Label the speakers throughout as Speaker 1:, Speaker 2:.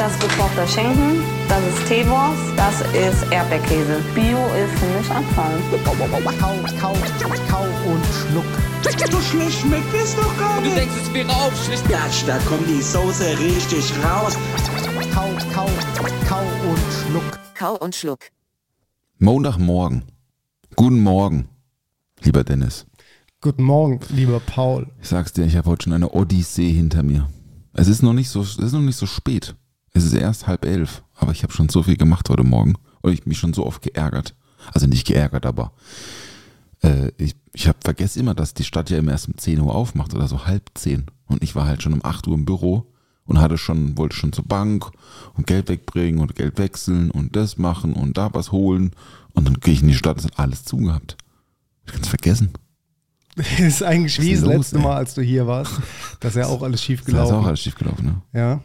Speaker 1: Das ist gekochter Schinken, das ist Teewurst, das ist Erdbeerkäse. Bio ist für mich Abfall.
Speaker 2: Kau, kau, kau und schluck.
Speaker 3: So schlecht schmeckt es doch gar
Speaker 4: Du
Speaker 3: nicht.
Speaker 4: denkst, es wäre aufschlicht.
Speaker 2: Gatsch, da kommt die Soße richtig raus. Kau, kau, kau und schluck.
Speaker 5: Kau und Schluck.
Speaker 6: Montagmorgen. Guten Morgen, lieber Dennis.
Speaker 7: Guten Morgen, lieber Paul.
Speaker 6: Ich sag's dir, ich habe heute schon eine Odyssee hinter mir. Es ist noch nicht so, es ist noch nicht so spät. Es ist erst halb elf, aber ich habe schon so viel gemacht heute Morgen und ich mich schon so oft geärgert. Also nicht geärgert, aber äh, ich, ich habe vergessen immer, dass die Stadt ja immer erst um 10 Uhr aufmacht oder so halb zehn. Und ich war halt schon um 8 Uhr im Büro und hatte schon, wollte schon zur Bank und Geld wegbringen und Geld wechseln und das machen und da was holen. Und dann gehe ich in die Stadt, es hat alles zugehabt. Ich kann's vergessen.
Speaker 7: Das ist eigentlich wie das letzte
Speaker 6: ey?
Speaker 7: Mal, als du hier warst. Das ist ja auch alles schief
Speaker 6: Da ist auch
Speaker 7: gelaufen.
Speaker 6: alles schief gelaufen, ne?
Speaker 7: Ja.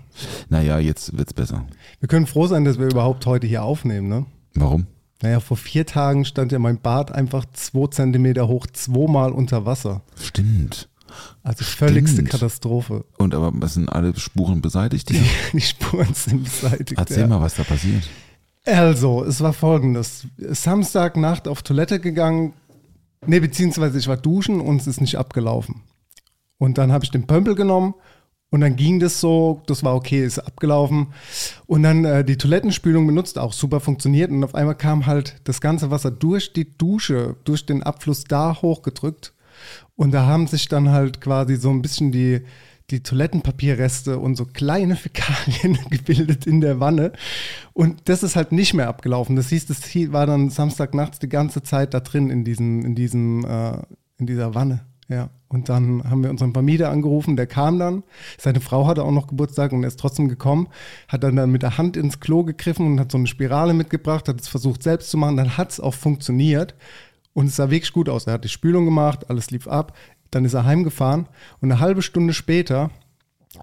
Speaker 6: Naja, jetzt wird's besser.
Speaker 7: Wir können froh sein, dass wir überhaupt heute hier aufnehmen, ne?
Speaker 6: Warum?
Speaker 7: Naja, vor vier Tagen stand ja mein Bad einfach zwei Zentimeter hoch, zweimal unter Wasser.
Speaker 6: Stimmt.
Speaker 7: Also völligste
Speaker 6: Stimmt.
Speaker 7: Katastrophe.
Speaker 6: Und aber was sind alle Spuren beseitigt hier?
Speaker 7: Die Spuren sind beseitigt.
Speaker 6: Erzähl
Speaker 7: ja.
Speaker 6: mal, was da passiert.
Speaker 7: Also, es war folgendes. Samstagnacht auf Toilette gegangen. Nee, beziehungsweise ich war duschen und es ist nicht abgelaufen. Und dann habe ich den Pömpel genommen und dann ging das so, das war okay, ist abgelaufen. Und dann äh, die Toilettenspülung benutzt, auch super funktioniert. Und auf einmal kam halt das ganze Wasser durch die Dusche, durch den Abfluss da hochgedrückt. Und da haben sich dann halt quasi so ein bisschen die, die Toilettenpapierreste und so kleine Fäkalien gebildet in der Wanne. Und das ist halt nicht mehr abgelaufen. Das hieß, das war dann Samstagnachts die ganze Zeit da drin in diesem, in diesem, äh, in dieser Wanne. Ja. Und dann haben wir unseren Vermieter angerufen, der kam dann. Seine Frau hatte auch noch Geburtstag und er ist trotzdem gekommen, hat dann, dann mit der Hand ins Klo gegriffen und hat so eine Spirale mitgebracht, hat es versucht selbst zu machen. Dann hat es auch funktioniert. Und es sah wirklich gut aus. Er hat die Spülung gemacht, alles lief ab. Dann ist er heimgefahren und eine halbe Stunde später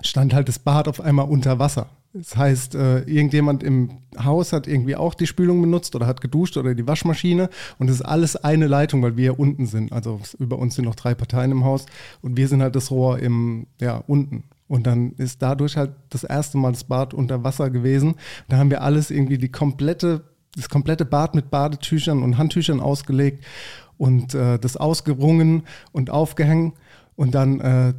Speaker 7: stand halt das Bad auf einmal unter Wasser. Das heißt, äh, irgendjemand im Haus hat irgendwie auch die Spülung benutzt oder hat geduscht oder die Waschmaschine und es ist alles eine Leitung, weil wir unten sind. Also über uns sind noch drei Parteien im Haus und wir sind halt das Rohr im, ja, unten. Und dann ist dadurch halt das erste Mal das Bad unter Wasser gewesen. Da haben wir alles irgendwie die komplette, das komplette Bad mit Badetüchern und Handtüchern ausgelegt und äh, das ausgerungen und aufgehängt und dann äh,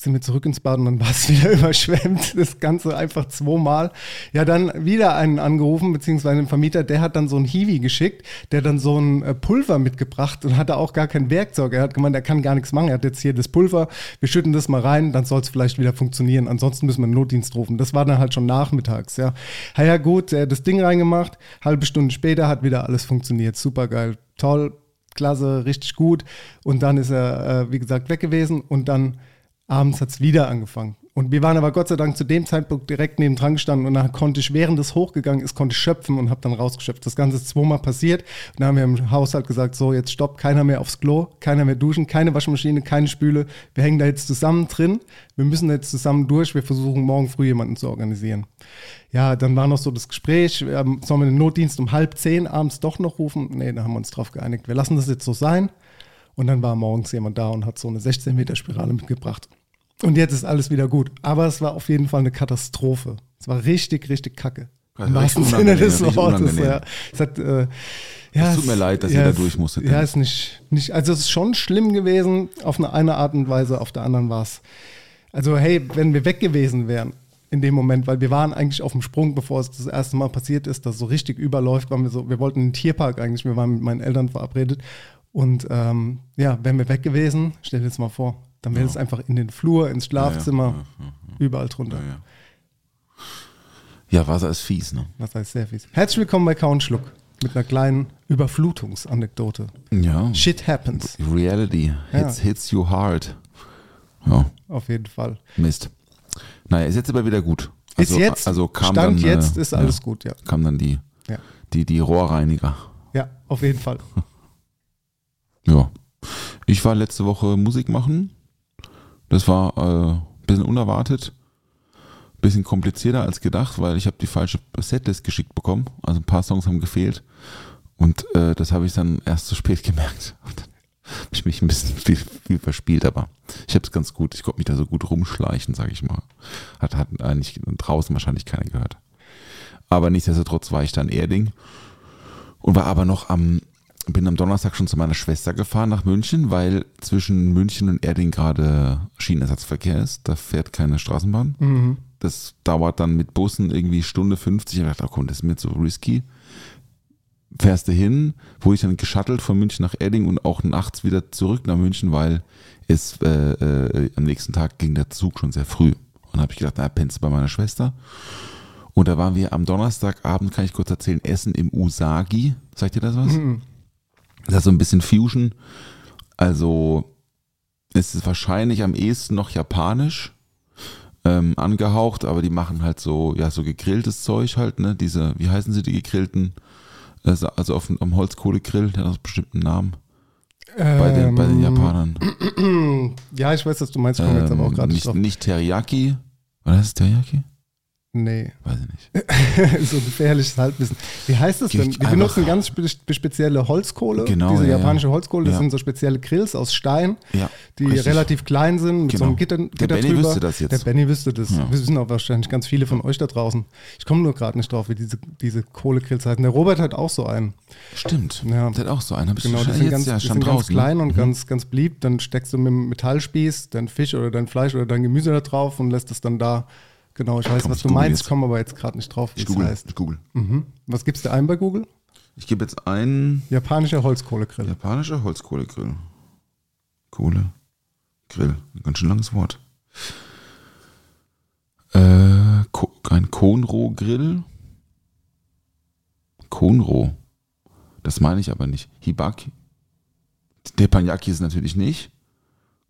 Speaker 7: sind wir zurück ins Bad und dann war es wieder überschwemmt. Das Ganze einfach zweimal. Ja, dann wieder einen angerufen, beziehungsweise einen Vermieter, der hat dann so ein Hiwi geschickt, der dann so ein äh, Pulver mitgebracht und hatte auch gar kein Werkzeug. Er hat gemeint, er kann gar nichts machen. Er hat jetzt hier das Pulver, wir schütten das mal rein, dann soll es vielleicht wieder funktionieren. Ansonsten müssen wir einen Notdienst rufen. Das war dann halt schon nachmittags, ja. Ja, ja gut, er hat das Ding reingemacht, halbe Stunde später hat wieder alles funktioniert. Super geil, toll, klasse, richtig gut. Und dann ist er, äh, wie gesagt, weg gewesen und dann abends hat es wieder angefangen. Und wir waren aber Gott sei Dank zu dem Zeitpunkt direkt neben dran gestanden und dann konnte ich, während es hochgegangen ist, konnte ich schöpfen und habe dann rausgeschöpft. Das Ganze ist zweimal passiert. Und dann haben wir im Haushalt gesagt, so jetzt stopp, keiner mehr aufs Klo, keiner mehr duschen, keine Waschmaschine, keine Spüle. Wir hängen da jetzt zusammen drin. Wir müssen jetzt zusammen durch. Wir versuchen morgen früh jemanden zu organisieren. Ja, dann war noch so das Gespräch, sollen wir den Notdienst um halb zehn abends doch noch rufen? Nee, da haben wir uns drauf geeinigt. Wir lassen das jetzt so sein. Und dann war morgens jemand da und hat so eine 16 Meter Spirale mitgebracht. Und jetzt ist alles wieder gut. Aber es war auf jeden Fall eine Katastrophe. Es war richtig, richtig kacke.
Speaker 6: Also
Speaker 7: Im wahrsten Sinne des Wortes. Ja. Es, hat, äh, ja,
Speaker 6: Es tut mir leid, dass
Speaker 7: ja,
Speaker 6: ihr da
Speaker 7: es-
Speaker 6: durch musstet,
Speaker 7: Ja, ist nicht, nicht, also es ist schon schlimm gewesen, auf eine, eine Art und Weise, auf der anderen war es. Also, hey, wenn wir weg gewesen wären in dem Moment, weil wir waren eigentlich auf dem Sprung, bevor es das erste Mal passiert ist, dass es so richtig überläuft, waren wir so, wir wollten in den Tierpark eigentlich, wir waren mit meinen Eltern verabredet. Und ähm, ja, wären wir weg gewesen, stell dir jetzt mal vor, dann wäre es einfach in den Flur, ins Schlafzimmer, überall drunter.
Speaker 6: Ja, Wasser ist fies, ne?
Speaker 7: Das heißt sehr fies. Herzlich willkommen bei Kau und Schluck. mit einer kleinen Überflutungsanekdote.
Speaker 6: Ja.
Speaker 7: Shit happens,
Speaker 6: Reality
Speaker 7: Ja.
Speaker 6: hits, hits you hard. Ja,
Speaker 7: auf jeden Fall.
Speaker 6: Mist. Naja, ist jetzt aber wieder gut.
Speaker 7: Ist jetzt,
Speaker 6: also kam
Speaker 7: Stand
Speaker 6: dann,
Speaker 7: jetzt
Speaker 6: äh,
Speaker 7: ist alles
Speaker 6: ja,
Speaker 7: gut, ja.
Speaker 6: Kam dann die,
Speaker 7: Ja.
Speaker 6: die, die Rohrreiniger.
Speaker 7: Ja, auf jeden Fall.
Speaker 6: Ja. Ich war letzte Woche Musik machen. Das war äh, ein bisschen unerwartet. Bisschen komplizierter als gedacht, weil ich habe die falsche Setlist geschickt bekommen. Also ein paar Songs haben gefehlt. Und äh, das habe ich dann erst zu spät gemerkt. Und dann ich mich ein bisschen viel, viel verspielt, aber ich habe es ganz gut. Ich konnte mich da so gut rumschleichen, sage ich mal. Hat, hat eigentlich draußen wahrscheinlich keiner gehört. Aber nichtsdestotrotz war ich dann Erding und war aber noch am, bin am Donnerstag schon zu meiner Schwester gefahren nach München, weil zwischen München und Erding gerade Schienenersatzverkehr ist. Da fährt keine Straßenbahn.
Speaker 7: Mhm.
Speaker 6: Das dauert dann mit Bussen irgendwie Stunde 50. Ich habe gedacht, oh komm, das ist mir zu risky. Fährst du hin, wurde ich dann geschattelt von München nach Erding und auch nachts wieder zurück nach München, weil es äh, äh, am nächsten Tag ging der Zug schon sehr früh. Und habe ich gedacht, na, pennst du bei meiner Schwester. Und da waren wir am Donnerstagabend, kann ich kurz erzählen, essen im Usagi. Sagt ihr das was? Das ist so ein bisschen Fusion. Also es ist wahrscheinlich am ehesten noch japanisch ähm, angehaucht, aber die machen halt so, ja, so gegrilltes Zeug halt, ne? Diese, wie heißen sie, die gegrillten, also, also auf dem Holzkohlegrill, der hat einen bestimmten Namen. Bei den, bei den
Speaker 7: Ähm,
Speaker 6: Japanern.
Speaker 7: Ja, ich weiß, was du meinst. Ich komme jetzt aber auch
Speaker 6: Ähm,
Speaker 7: gerade nicht
Speaker 6: nicht, Teriyaki. Oder es Teriyaki?
Speaker 7: Nee,
Speaker 6: Weiß ich nicht.
Speaker 7: so ein gefährliches Halbwissen. Wie heißt das denn?
Speaker 6: Einfach-
Speaker 7: benutzen ganz spe spezielle Holzkohle.
Speaker 6: Genau,
Speaker 7: Diese
Speaker 6: ja, ja.
Speaker 7: japanische Holzkohle, das
Speaker 6: Ja.
Speaker 7: sind so spezielle Grills aus Stein,
Speaker 6: Ja,
Speaker 7: die
Speaker 6: richtig.
Speaker 7: relativ klein sind, mit so
Speaker 6: Genau.
Speaker 7: einem Gitter,
Speaker 6: Der
Speaker 7: Gitter
Speaker 6: Benny
Speaker 7: drüber.
Speaker 6: wüsste das jetzt.
Speaker 7: Der Benny wüsste das.
Speaker 6: Ja.
Speaker 7: Wissen auch wahrscheinlich ganz viele von euch da draußen. Ich komme nur gerade nicht drauf, wie diese, diese Kohlegrills heißen. Der Robert hat auch so einen.
Speaker 6: Stimmt.
Speaker 7: Ja.
Speaker 6: Der hat auch so einen. Hab ich
Speaker 7: Genau, die sind
Speaker 6: jetzt
Speaker 7: ganz,
Speaker 6: ja
Speaker 7: die
Speaker 6: schon
Speaker 7: sind ganz klein und ganz, ganz blieb. Dann steckst du mit dem Metallspieß dein Fisch oder dein Fleisch oder dein Gemüse da drauf und lässt es dann da. Genau, ich weiß,
Speaker 6: Komm,
Speaker 7: was
Speaker 6: ich
Speaker 7: du meinst, komme aber jetzt gerade nicht drauf, wie
Speaker 6: Ich
Speaker 7: es
Speaker 6: google.
Speaker 7: heißt.
Speaker 6: Ich google.
Speaker 7: Mhm. Was gibst du ein bei Google?
Speaker 6: Ich gebe jetzt ein
Speaker 7: Japanischer Holzkohlegrill.
Speaker 6: japanischer Holzkohlegrill. Kohle. Grill. Ein ganz schön langes Wort. Äh, ein Konro-Grill. Konro. Das meine ich aber nicht. Hibaki. Teppanyaki ist natürlich nicht.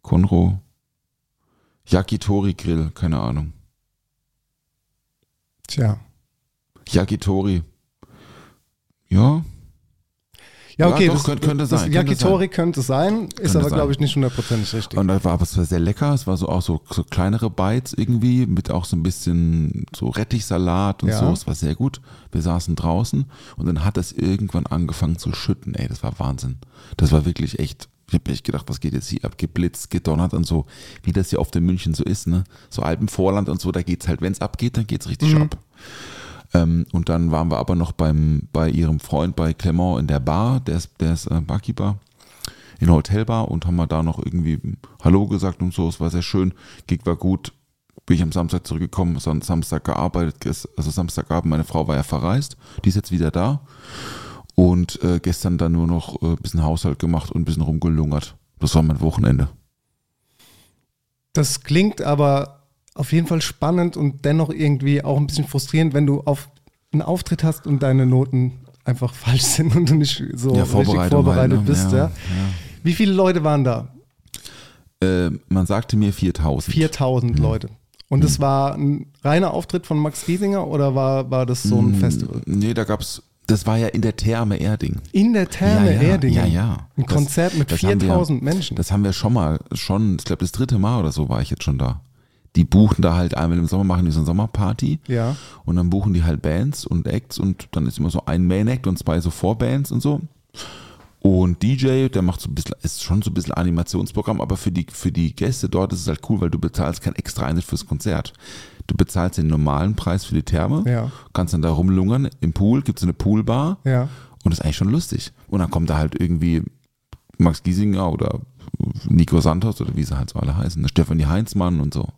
Speaker 6: Konro. Yakitori-Grill. Keine Ahnung.
Speaker 7: Tja.
Speaker 6: Yakitori. Ja,
Speaker 7: Ja, okay,
Speaker 6: Ja, doch,
Speaker 7: das,
Speaker 6: könnte- könnte
Speaker 7: das
Speaker 6: sein, könnte
Speaker 7: Yakitori könnte sein, ist
Speaker 6: Könnte
Speaker 7: aber,
Speaker 6: sein.
Speaker 7: glaube ich, nicht hundertprozentig richtig.
Speaker 6: Und das war aber es war sehr lecker. Es war so auch so, so kleinere Bites irgendwie mit auch so ein bisschen so Rettichsalat und
Speaker 7: Ja.
Speaker 6: so. Es war sehr gut. Wir saßen draußen und dann hat es irgendwann angefangen zu schütten. Ey, das war Wahnsinn. Das war wirklich echt. Ich habe echt gedacht, was geht jetzt hier ab? Geblitzt, gedonnert und so, wie das hier oft in München so ist, ne? So Alpenvorland und so, da geht's halt, wenn es abgeht, dann geht's richtig
Speaker 7: Mhm.
Speaker 6: ab. Ähm, und dann waren wir aber noch beim, bei ihrem Freund, bei Clement in der Bar, der ist, der ist äh, Barkeeper in der Hotelbar und haben wir da noch irgendwie Hallo gesagt und so. Es war sehr schön. Gig war gut. Bin ich am Samstag zurückgekommen, Samstag gearbeitet, also Samstagabend, meine Frau war ja verreist, die ist jetzt wieder da. Und äh, gestern dann nur noch äh, ein bisschen Haushalt gemacht und ein bisschen rumgelungert. Das war mein Wochenende.
Speaker 7: Das klingt aber auf jeden Fall spannend und dennoch irgendwie auch ein bisschen frustrierend, wenn du auf einen Auftritt hast und deine Noten einfach falsch sind und du nicht so richtig
Speaker 6: Vorbereitung
Speaker 7: vorbereitet
Speaker 6: halt, ne?
Speaker 7: bist. Ja. Wie viele Leute waren da?
Speaker 6: Äh, man sagte mir 4000.
Speaker 7: 4000 Leute. Und es war ein reiner Auftritt von Max Giesinger oder war, war das so ein Festival?
Speaker 6: Nee, da gab's, das war ja in der Therme Erding.
Speaker 7: In der Therme
Speaker 6: ja, ja,
Speaker 7: Erdingen.
Speaker 6: Ja, ja.
Speaker 7: Ein
Speaker 6: Das-
Speaker 7: Konzert mit
Speaker 6: das haben wir-
Speaker 7: 4000 Menschen.
Speaker 6: Das haben wir schon mal, schon, ich glaube das dritte Mal oder so war ich jetzt schon da. Die buchen da halt einmal im Sommer, machen die so eine Sommerparty.
Speaker 7: Ja.
Speaker 6: Und dann buchen die halt Bands und Acts und dann ist immer so ein Main-Act und zwei so Vorbands und so. Und DJ, der macht so ein bisschen, ist schon so ein bisschen Animationsprogramm, aber für die, für die Gäste dort ist es halt cool, weil du bezahlst kein extra Eintritt fürs Konzert. Du bezahlst den normalen Preis für die Therme,
Speaker 7: Ja.
Speaker 6: kannst dann da rumlungern. Im Pool gibt es eine Poolbar
Speaker 7: Ja.
Speaker 6: und das ist eigentlich schon lustig. Und dann kommt da halt irgendwie Max Giesinger oder Nico Santos oder wie sie halt so alle heißen, ne? Stefanie Heinzmann und so.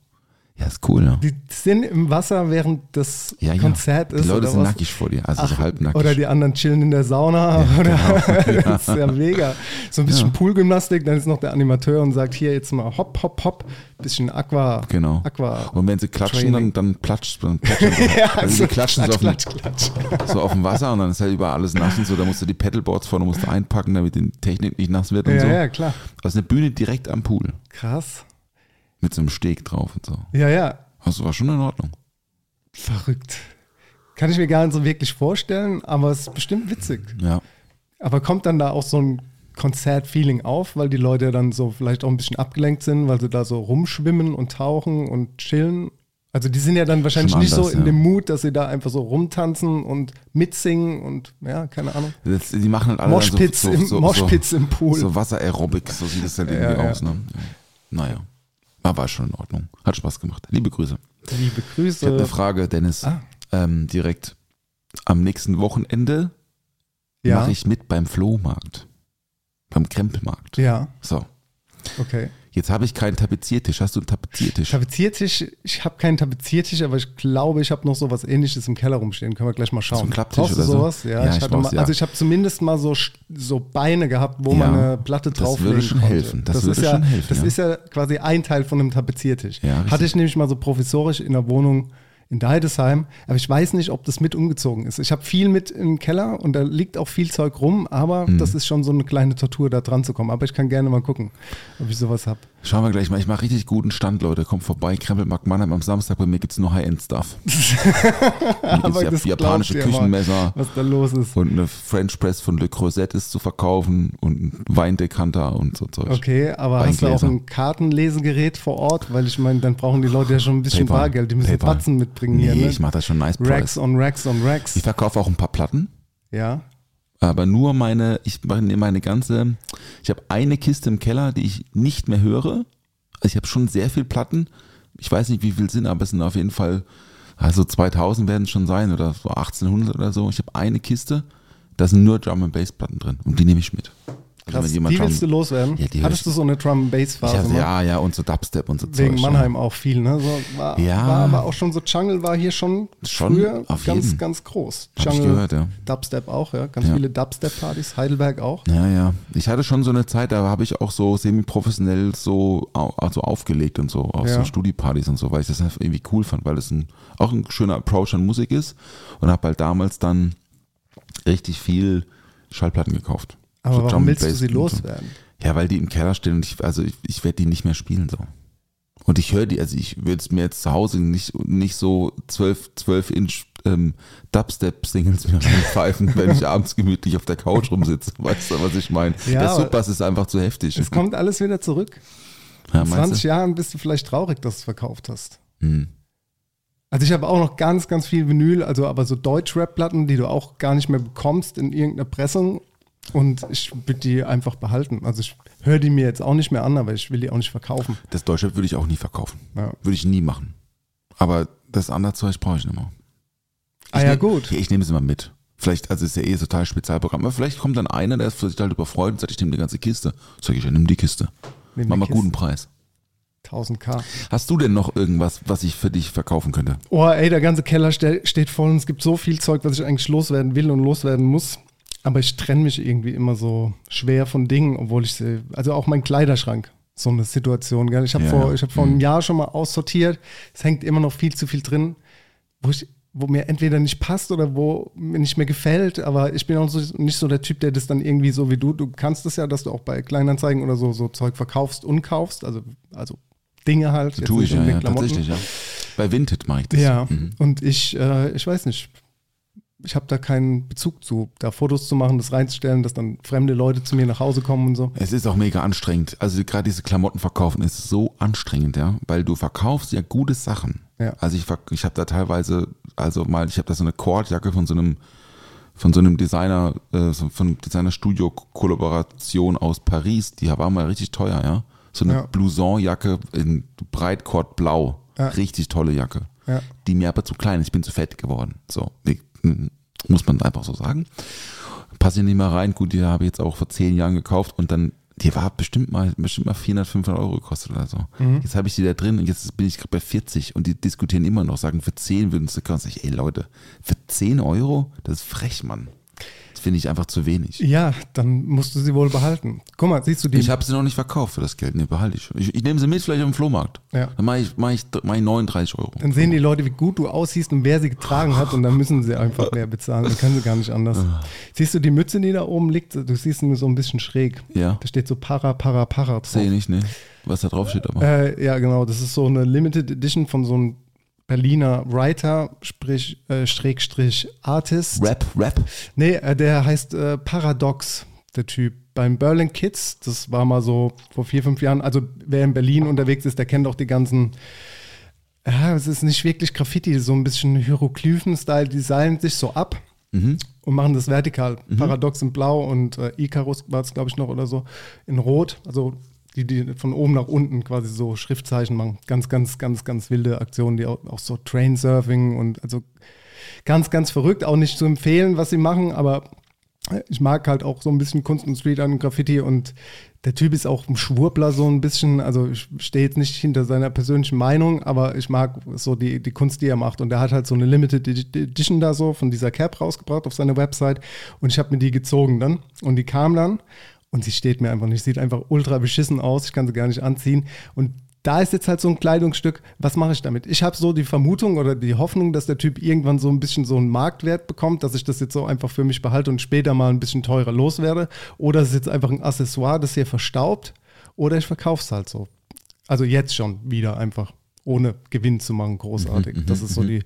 Speaker 6: Ja, ist cool, ne?
Speaker 7: Die sind im Wasser, während das
Speaker 6: Ja, ja.
Speaker 7: Konzert ist.
Speaker 6: Die Leute
Speaker 7: oder
Speaker 6: sind
Speaker 7: was?
Speaker 6: nackig vor dir, also so
Speaker 7: Ach,
Speaker 6: halbnackig.
Speaker 7: Oder die anderen chillen in der Sauna. oder das ist ja mega. So ein bisschen
Speaker 6: Ja.
Speaker 7: Poolgymnastik, dann ist noch der Animateur und sagt hier jetzt mal hopp, hopp, hopp. Bisschen Aqua.
Speaker 6: Genau.
Speaker 7: Aqua.
Speaker 6: Und wenn sie klatschen,
Speaker 7: Training.
Speaker 6: dann, dann platscht dann platschen.
Speaker 7: Ja,
Speaker 6: also
Speaker 7: so
Speaker 6: sie klatschen so auf,
Speaker 7: klatsch,
Speaker 6: dem,
Speaker 7: klatsch, klatsch.
Speaker 6: so auf dem Wasser und dann ist halt überall alles nass und so. Da musst du die Pedalboards vorne musst du einpacken, damit die Technik nicht nass wird und
Speaker 7: Ja,
Speaker 6: so.
Speaker 7: ja, klar.
Speaker 6: Also eine Bühne direkt am Pool
Speaker 7: Krass.
Speaker 6: Mit so einem Steg drauf und so.
Speaker 7: Ja, ja.
Speaker 6: Also war schon in Ordnung.
Speaker 7: Verrückt. Kann ich mir gar nicht so wirklich vorstellen, aber es ist bestimmt witzig.
Speaker 6: Ja.
Speaker 7: Aber kommt dann da auch so ein Konzertfeeling auf, weil die Leute dann so vielleicht auch ein bisschen abgelenkt sind, weil sie da so rumschwimmen und tauchen und chillen? Also die sind ja dann wahrscheinlich
Speaker 6: Schon
Speaker 7: nicht so
Speaker 6: anders,
Speaker 7: in
Speaker 6: ja.
Speaker 7: dem Mut, dass sie da einfach so rumtanzen und mitsingen und ja, keine Ahnung.
Speaker 6: Das, die machen halt alle
Speaker 7: Moshpits
Speaker 6: dann so,
Speaker 7: im-
Speaker 6: so, so,
Speaker 7: Moshpits im Pool.
Speaker 6: So Wasser-Aerobic, so sieht es halt
Speaker 7: Ja,
Speaker 6: irgendwie
Speaker 7: ja.
Speaker 6: aus. Ne? Ja. Naja. Aber war schon in Ordnung. Hat Spaß gemacht. Liebe Grüße.
Speaker 7: Liebe
Speaker 6: Ich habe eine
Speaker 7: Grüße.
Speaker 6: Frage, Dennis.
Speaker 7: Ah.
Speaker 6: Ähm, direkt. Am nächsten Wochenende
Speaker 7: Ja,
Speaker 6: mache ich mit beim Flohmarkt. Beim Krempelmarkt.
Speaker 7: ja,
Speaker 6: So.
Speaker 7: okay.
Speaker 6: Jetzt habe ich keinen Tapeziertisch. Hast du einen Tapeziertisch?
Speaker 7: Tapeziertisch, ich habe keinen Tapeziertisch, aber ich glaube, ich habe noch so was ähnliches im Keller rumstehen. Können wir gleich mal schauen.
Speaker 6: ein Klapptisch
Speaker 7: Brauchst du
Speaker 6: oder so?
Speaker 7: sowas? Ja,
Speaker 6: Ja,
Speaker 7: ich
Speaker 6: ich
Speaker 7: hatte mal,
Speaker 6: ja.
Speaker 7: also ich habe zumindest mal so, so Beine gehabt, wo
Speaker 6: Ja,
Speaker 7: man eine Platte
Speaker 6: das
Speaker 7: drauflegen
Speaker 6: würde schon
Speaker 7: konnte.
Speaker 6: helfen. Das würde
Speaker 7: ist ja,
Speaker 6: schon helfen,
Speaker 7: Das ist ja quasi ein Teil von einem Tapeziertisch. Hatte ich nämlich mal so provisorisch in der Wohnung in Deidesheim, aber ich weiß nicht, ob das mit umgezogen ist. Ich habe viel mit im Keller und da liegt auch viel Zeug rum, aber
Speaker 6: Mhm.
Speaker 7: das ist schon so eine kleine Tortur, da dran zu kommen. Aber ich kann gerne mal gucken, ob ich sowas habe.
Speaker 6: Schauen wir gleich mal. Ich mache richtig guten Stand, Leute. Kommt vorbei. Krempelmarkt Mannheim am Samstag. Bei mir gibt es nur High-End-Stuff.
Speaker 7: Aber
Speaker 6: ja japanische
Speaker 7: ja mal,
Speaker 6: Küchenmesser.
Speaker 7: was da los ist.
Speaker 6: Und eine French Press von Le Creuset ist zu verkaufen und ein Weindekanter und so Zeug.
Speaker 7: Okay, aber hast du auch ein Kartenlesegerät vor Ort? Weil ich meine, dann brauchen die Leute ja schon ein bisschen
Speaker 6: PayPal.
Speaker 7: Bargeld. Die müssen. Batzen mitbringen
Speaker 6: Nee,
Speaker 7: hier. Ne?
Speaker 6: ich mache das schon nice
Speaker 7: Racks
Speaker 6: Price.
Speaker 7: on Racks on Racks.
Speaker 6: Ich verkaufe auch ein paar Platten,
Speaker 7: Ja.
Speaker 6: Aber nur meine, ich nehme meine ganze, ich habe eine Kiste im Keller, die ich nicht mehr höre. Also ich habe schon sehr viel Platten. Ich weiß nicht, wie viel sind, aber es sind auf jeden Fall, also 2000 werden es schon sein oder so 1800 oder so. Ich habe eine Kiste, da sind nur Drum and Bass Platten drin und die nehme ich mit. Also
Speaker 7: Krass,
Speaker 6: wenn jemand
Speaker 7: die willst du loswerden?
Speaker 6: Ja,
Speaker 7: Hattest du so eine Drum
Speaker 6: ich
Speaker 7: Bass-Phase?
Speaker 6: hab,
Speaker 7: mal?
Speaker 6: ja, ja, und so Dubstep und so
Speaker 7: Wegen
Speaker 6: Zeug,
Speaker 7: Mannheim auch viel, ne? So, war,
Speaker 6: Ja.
Speaker 7: war aber auch schon so Jungle war hier schon,
Speaker 6: Schon,
Speaker 7: früher ganz,
Speaker 6: jeden.
Speaker 7: ganz groß.
Speaker 6: Hab
Speaker 7: Jungle,
Speaker 6: gehört, ja.
Speaker 7: Dubstep auch, ja. Ganz viele Dubstep-Partys, Heidelberg auch.
Speaker 6: Ja, ja. Ich hatte schon so eine Zeit, da habe ich auch so semi-professionell so also aufgelegt und so, auf so Studiepartys und so, weil ich das irgendwie cool fand, weil es ein, auch ein schöner Approach an Musik ist und habe halt damals dann richtig viel Schallplatten gekauft.
Speaker 7: Aber
Speaker 6: So
Speaker 7: warum willst du sie loswerden?
Speaker 6: Ja, weil die im Keller stehen und ich, also ich, ich werde die nicht mehr spielen so. Und ich höre die, also ich würde es mir jetzt zu Hause nicht, nicht so 12, 12 Inch ähm, Dubstep-Singles mir pfeifen, wenn ich abends gemütlich auf der Couch rumsitze. Weißt du, was ich meine?
Speaker 7: Ja,
Speaker 6: der Subbass ist einfach zu heftig.
Speaker 7: Es kommt alles wieder zurück.
Speaker 6: ja,
Speaker 7: In
Speaker 6: meinst
Speaker 7: 20
Speaker 6: du?
Speaker 7: Jahren bist du vielleicht traurig, dass du es verkauft hast.
Speaker 6: Hm.
Speaker 7: Also ich habe auch noch ganz, ganz viel Vinyl, also aber so Deutsch-Rap-Platten, die du auch gar nicht mehr bekommst in irgendeiner Pressung. Und ich würde die einfach behalten. Also ich höre die mir jetzt auch nicht mehr an, aber ich will die auch nicht verkaufen.
Speaker 6: Das Deutsche würde ich auch nie verkaufen.
Speaker 7: Ja.
Speaker 6: Würde ich nie machen. Aber das andere Zeug brauche ich nicht mehr.
Speaker 7: Ah
Speaker 6: Ich
Speaker 7: ja,
Speaker 6: nehm-
Speaker 7: gut.
Speaker 6: Ich nehme es immer mit. Vielleicht, also ist ja eh total Spezialprogramm, aber vielleicht kommt dann einer, der sich halt überfreut und sagt, ich nehme die ganze Kiste. Sag ich, ja, nimm die Kiste.
Speaker 7: Nimm
Speaker 6: Mach mal
Speaker 7: Kiste.
Speaker 6: guten Preis.
Speaker 7: 1000k.
Speaker 6: Hast du denn noch irgendwas, was ich für dich verkaufen könnte?
Speaker 7: Oh, ey, der ganze Keller ste steht voll und es gibt so viel Zeug, was ich eigentlich loswerden will und loswerden muss. Aber ich trenne mich irgendwie immer so schwer von Dingen, obwohl ich sie, also auch mein Kleiderschrank, so eine Situation. Gell? Ich habe
Speaker 6: Ja,
Speaker 7: vor, ich hab vor einem Jahr schon mal aussortiert. Es hängt immer noch viel zu viel drin, wo ich wo mir entweder nicht passt oder wo mir nicht mehr gefällt, aber ich bin auch so, nicht so der Typ, der das dann irgendwie so wie du, du kannst es ja, dass du auch bei Kleinanzeigen oder so, so Zeug verkaufst und kaufst, also, also Dinge halt. jetzt
Speaker 6: Tue ich ja, ja tatsächlich, ja. Bei Vinted mache ich das.
Speaker 7: ja,
Speaker 6: Mhm.
Speaker 7: und ich, äh, ich weiß nicht, ich habe da keinen Bezug zu, da Fotos zu machen, das reinzustellen, dass dann fremde Leute zu mir nach Hause kommen und so.
Speaker 6: Es ist auch mega anstrengend. Also gerade diese Klamotten verkaufen ist so anstrengend, ja, weil du verkaufst ja gute Sachen.
Speaker 7: Ja.
Speaker 6: Also ich, ich habe da teilweise, also mal, ich habe da so eine Kordjacke von so einem von so einem Designer, äh, von Designer-Studio-Kollaboration aus Paris, die war mal richtig teuer, ja. So eine
Speaker 7: Ja.
Speaker 6: Blouson-Jacke in Breitkord blau.
Speaker 7: Ja.
Speaker 6: Richtig tolle Jacke.
Speaker 7: Ja.
Speaker 6: Die mir aber zu klein ist. Ich bin zu fett geworden. So, ich, muss man einfach so sagen. Passe ich nicht mehr rein. Gut, die habe ich jetzt auch vor zehn Jahren gekauft und dann die war bestimmt mal, bestimmt mal 400, 500 Euro gekostet oder so.
Speaker 7: Mhm.
Speaker 6: Jetzt habe ich die da drin und jetzt bin ich gerade bei 40 und die diskutieren immer noch, sagen, für 10 würden sie kaufen. Sag ich, ey Leute, für 10 Euro? Das ist frech, Mann. Finde ich einfach zu wenig.
Speaker 7: Ja, dann musst du sie wohl behalten. Guck mal, siehst du die?
Speaker 6: Ich habe sie noch nicht verkauft für das Geld. Nee, behalte ich. Ich, ich nehme sie mit, vielleicht auf dem Flohmarkt.
Speaker 7: Ja.
Speaker 6: Dann mache ich, mach ich, mach ich 39 Euro.
Speaker 7: dann sehen die Leute, wie gut du aussiehst und wer sie getragen hat und dann müssen sie einfach mehr bezahlen. Dann können sie gar nicht anders.
Speaker 6: Ah.
Speaker 7: Siehst du die Mütze, die da oben liegt? Du siehst nur so ein bisschen schräg.
Speaker 6: Ja.
Speaker 7: Da steht so Para, Para, Para drauf.
Speaker 6: Sehe ich nicht, ne? Was da drauf steht, aber.
Speaker 7: Äh, ja, genau. Das ist so eine Limited Edition von so einem Berliner Writer, sprich, äh, Schrägstrich Artist.
Speaker 6: Rap, Rap.
Speaker 7: Nee, äh, der heißt äh, Paradox, der Typ. Beim Berlin Kids, das war mal so vor vier, fünf Jahren. Also, wer in Berlin unterwegs ist, der kennt auch die ganzen. Ja, es ist nicht wirklich Graffiti, so ein bisschen Hieroglyphen-Style, die seilen sich so ab
Speaker 6: Mhm.
Speaker 7: und machen das vertikal. Paradox in Blau und äh, Icarus war es, glaube ich, noch oder so, in Rot. Also die, die von oben nach unten quasi so Schriftzeichen machen. Ganz, ganz, ganz, ganz wilde Aktionen, die auch, auch so Train-Surfing und also ganz, ganz verrückt. Auch nicht zu empfehlen, was sie machen, aber ich mag halt auch so ein bisschen Kunst und Street und Graffiti und der Typ ist auch ein Schwurbler so ein bisschen, also ich stehe jetzt nicht hinter seiner persönlichen Meinung, aber ich mag so die, die Kunst, die er macht. Und er hat halt so eine Limited Edition da so von dieser Cap rausgebracht auf seiner Website. Und ich habe mir die gezogen dann. Und die kam dann und sie steht mir einfach nicht, sieht einfach ultra beschissen aus, ich kann sie gar nicht anziehen und da ist jetzt halt so ein Kleidungsstück, was mache ich damit? Ich habe so die Vermutung oder die Hoffnung, dass der Typ irgendwann so ein bisschen so einen Marktwert bekommt, dass ich das jetzt so einfach für mich behalte und später mal ein bisschen teurer loswerde. Oder es ist jetzt einfach ein Accessoire, das hier verstaubt. Oder ich verkaufe es halt so. Also jetzt schon wieder einfach, ohne Gewinn zu machen, großartig. Das ist so die,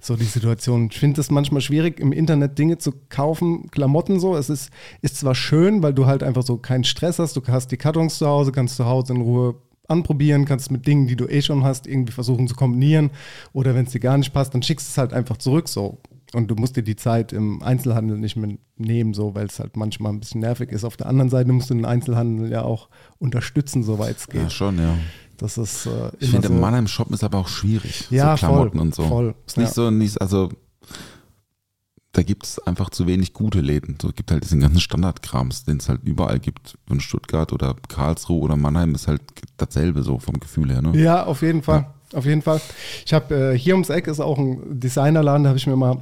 Speaker 7: so die Situation. Ich finde es manchmal schwierig, im Internet Dinge zu kaufen, Klamotten so. Es ist, ist zwar schön, weil du halt einfach so keinen Stress hast, du hast die Kartons zu Hause, kannst zu Hause in Ruhe anprobieren, kannst mit Dingen, die du eh schon hast, irgendwie versuchen zu kombinieren. Oder wenn es dir gar nicht passt, dann schickst du es halt einfach zurück so. Und du musst dir die Zeit im Einzelhandel nicht mehr nehmen, so, weil es halt manchmal ein bisschen nervig ist. Auf der anderen Seite musst du den Einzelhandel ja auch unterstützen, soweit es geht.
Speaker 6: Ja, schon, ja.
Speaker 7: Das ist äh,
Speaker 6: Ich finde,
Speaker 7: so.
Speaker 6: im Mannheim Shop ist aber auch schwierig.
Speaker 7: Ja,
Speaker 6: so Klamotten
Speaker 7: voll,
Speaker 6: und so.
Speaker 7: voll,
Speaker 6: Ist nicht
Speaker 7: ja.
Speaker 6: so, nicht, also da gibt es einfach zu wenig gute Läden. So es gibt halt diesen ganzen Standardkrams, den es halt überall gibt. Von Stuttgart oder Karlsruhe oder Mannheim ist halt dasselbe so vom Gefühl her. Ne?
Speaker 7: Ja, auf jeden Fall. Auf jeden Fall. Ich habe äh, hier ums Eck ist auch ein Designerladen, da habe ich mir mal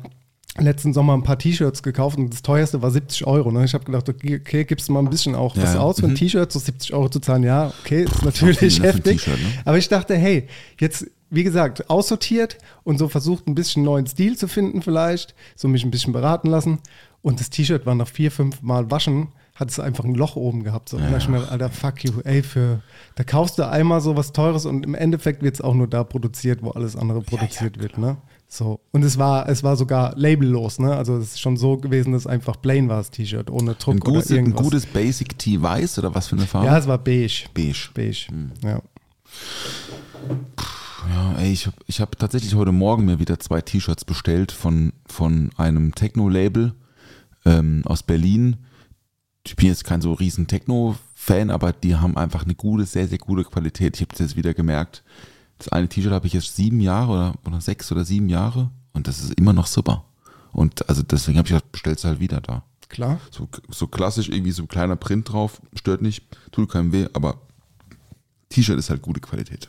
Speaker 7: letzten Sommer ein paar T-Shirts gekauft und das teuerste war 70 Euro. Ne? Ich habe gedacht, okay, okay, gibst du mal ein bisschen auch
Speaker 6: Ja,
Speaker 7: was
Speaker 6: ja.
Speaker 7: aus für ein
Speaker 6: Mhm.
Speaker 7: T-Shirt, so 70 Euro zu zahlen. Ja, okay, ist natürlich
Speaker 6: viel, ne,
Speaker 7: heftig.
Speaker 6: Ne?
Speaker 7: Aber ich dachte, hey, jetzt, wie gesagt, aussortiert und so versucht, ein bisschen neuen Stil zu finden vielleicht, so mich ein bisschen beraten lassen. Und das T-Shirt war nach vier, fünf Mal waschen, hat es einfach ein Loch oben gehabt. So. Und da dachte ich mir, Alter, fuck you, ey, für, da kaufst du einmal so was Teures und im Endeffekt wird es auch nur da produziert, wo alles andere produziert wird, ne? So. Und es war, es war sogar labellos, ne? Also es ist schon so gewesen, dass es einfach plain war, das T-Shirt, ohne Druck
Speaker 6: Ein, gutes,
Speaker 7: oder
Speaker 6: ein
Speaker 7: irgendwas.
Speaker 6: gutes Basic Tee weiß oder was für eine Farbe?
Speaker 7: ja, es war beige.
Speaker 6: Beige.
Speaker 7: Beige,
Speaker 6: Hm.
Speaker 7: ja.
Speaker 6: Ja, ey, ich habe ich hab tatsächlich heute Morgen mir wieder zwei T-Shirts bestellt von, von einem Techno-Label ähm, aus Berlin. Ich bin jetzt kein so riesen Techno-Fan, aber die haben einfach eine gute, sehr, sehr gute Qualität. Ich habe das jetzt wieder gemerkt. Das eine T-Shirt habe ich jetzt sieben Jahre oder, oder sechs oder sieben Jahre und das ist immer noch super. Und also deswegen habe ich gedacht, bestellst du halt wieder da.
Speaker 7: Klar.
Speaker 6: So, so klassisch, irgendwie so ein kleiner Print drauf, stört nicht, tut keinem weh, aber T-Shirt ist halt gute Qualität.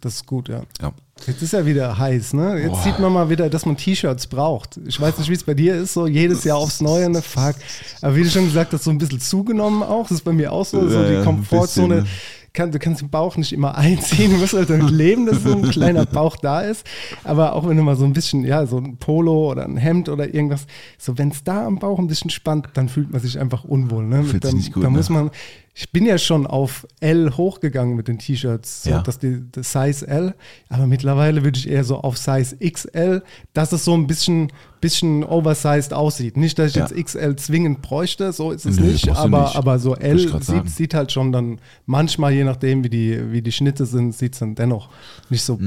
Speaker 7: Das ist gut, ja.
Speaker 6: Ja.
Speaker 7: Jetzt ist ja wieder heiß, ne? Jetzt
Speaker 6: Boah.
Speaker 7: sieht man mal wieder, dass man T-Shirts braucht. Ich weiß nicht, wie es bei dir ist, so jedes Jahr aufs Neue, ne? Fuck. Aber wie du schon gesagt hast, so ein bisschen zugenommen auch. Das ist bei mir auch so, so die Komfortzone.
Speaker 6: bisschen, ne?
Speaker 7: Kann, du kannst den Bauch nicht immer einziehen, du musst halt damit leben, dass so ein kleiner Bauch da ist. Aber auch wenn du mal so ein bisschen, ja, so ein Polo oder ein Hemd oder irgendwas, so wenn es da am Bauch ein bisschen spannt, dann fühlt man sich einfach unwohl. Ne?
Speaker 6: Fühlt
Speaker 7: da
Speaker 6: sich nicht gut,
Speaker 7: da
Speaker 6: ne?
Speaker 7: muss man, ich bin ja schon auf L hochgegangen mit den T-Shirts, so,
Speaker 6: Ja.
Speaker 7: dass die, das Size L, aber mittlerweile würde ich eher so auf Size XL, dass es so ein bisschen, bisschen oversized aussieht. Nicht, dass ich
Speaker 6: Ja.
Speaker 7: jetzt XL zwingend bräuchte, so ist es
Speaker 6: Nö,
Speaker 7: nicht, aber,
Speaker 6: nicht.
Speaker 7: aber so L sieht, sieht halt schon dann manchmal, je nachdem, wie die, wie die Schnitte sind, sieht es dann dennoch nicht so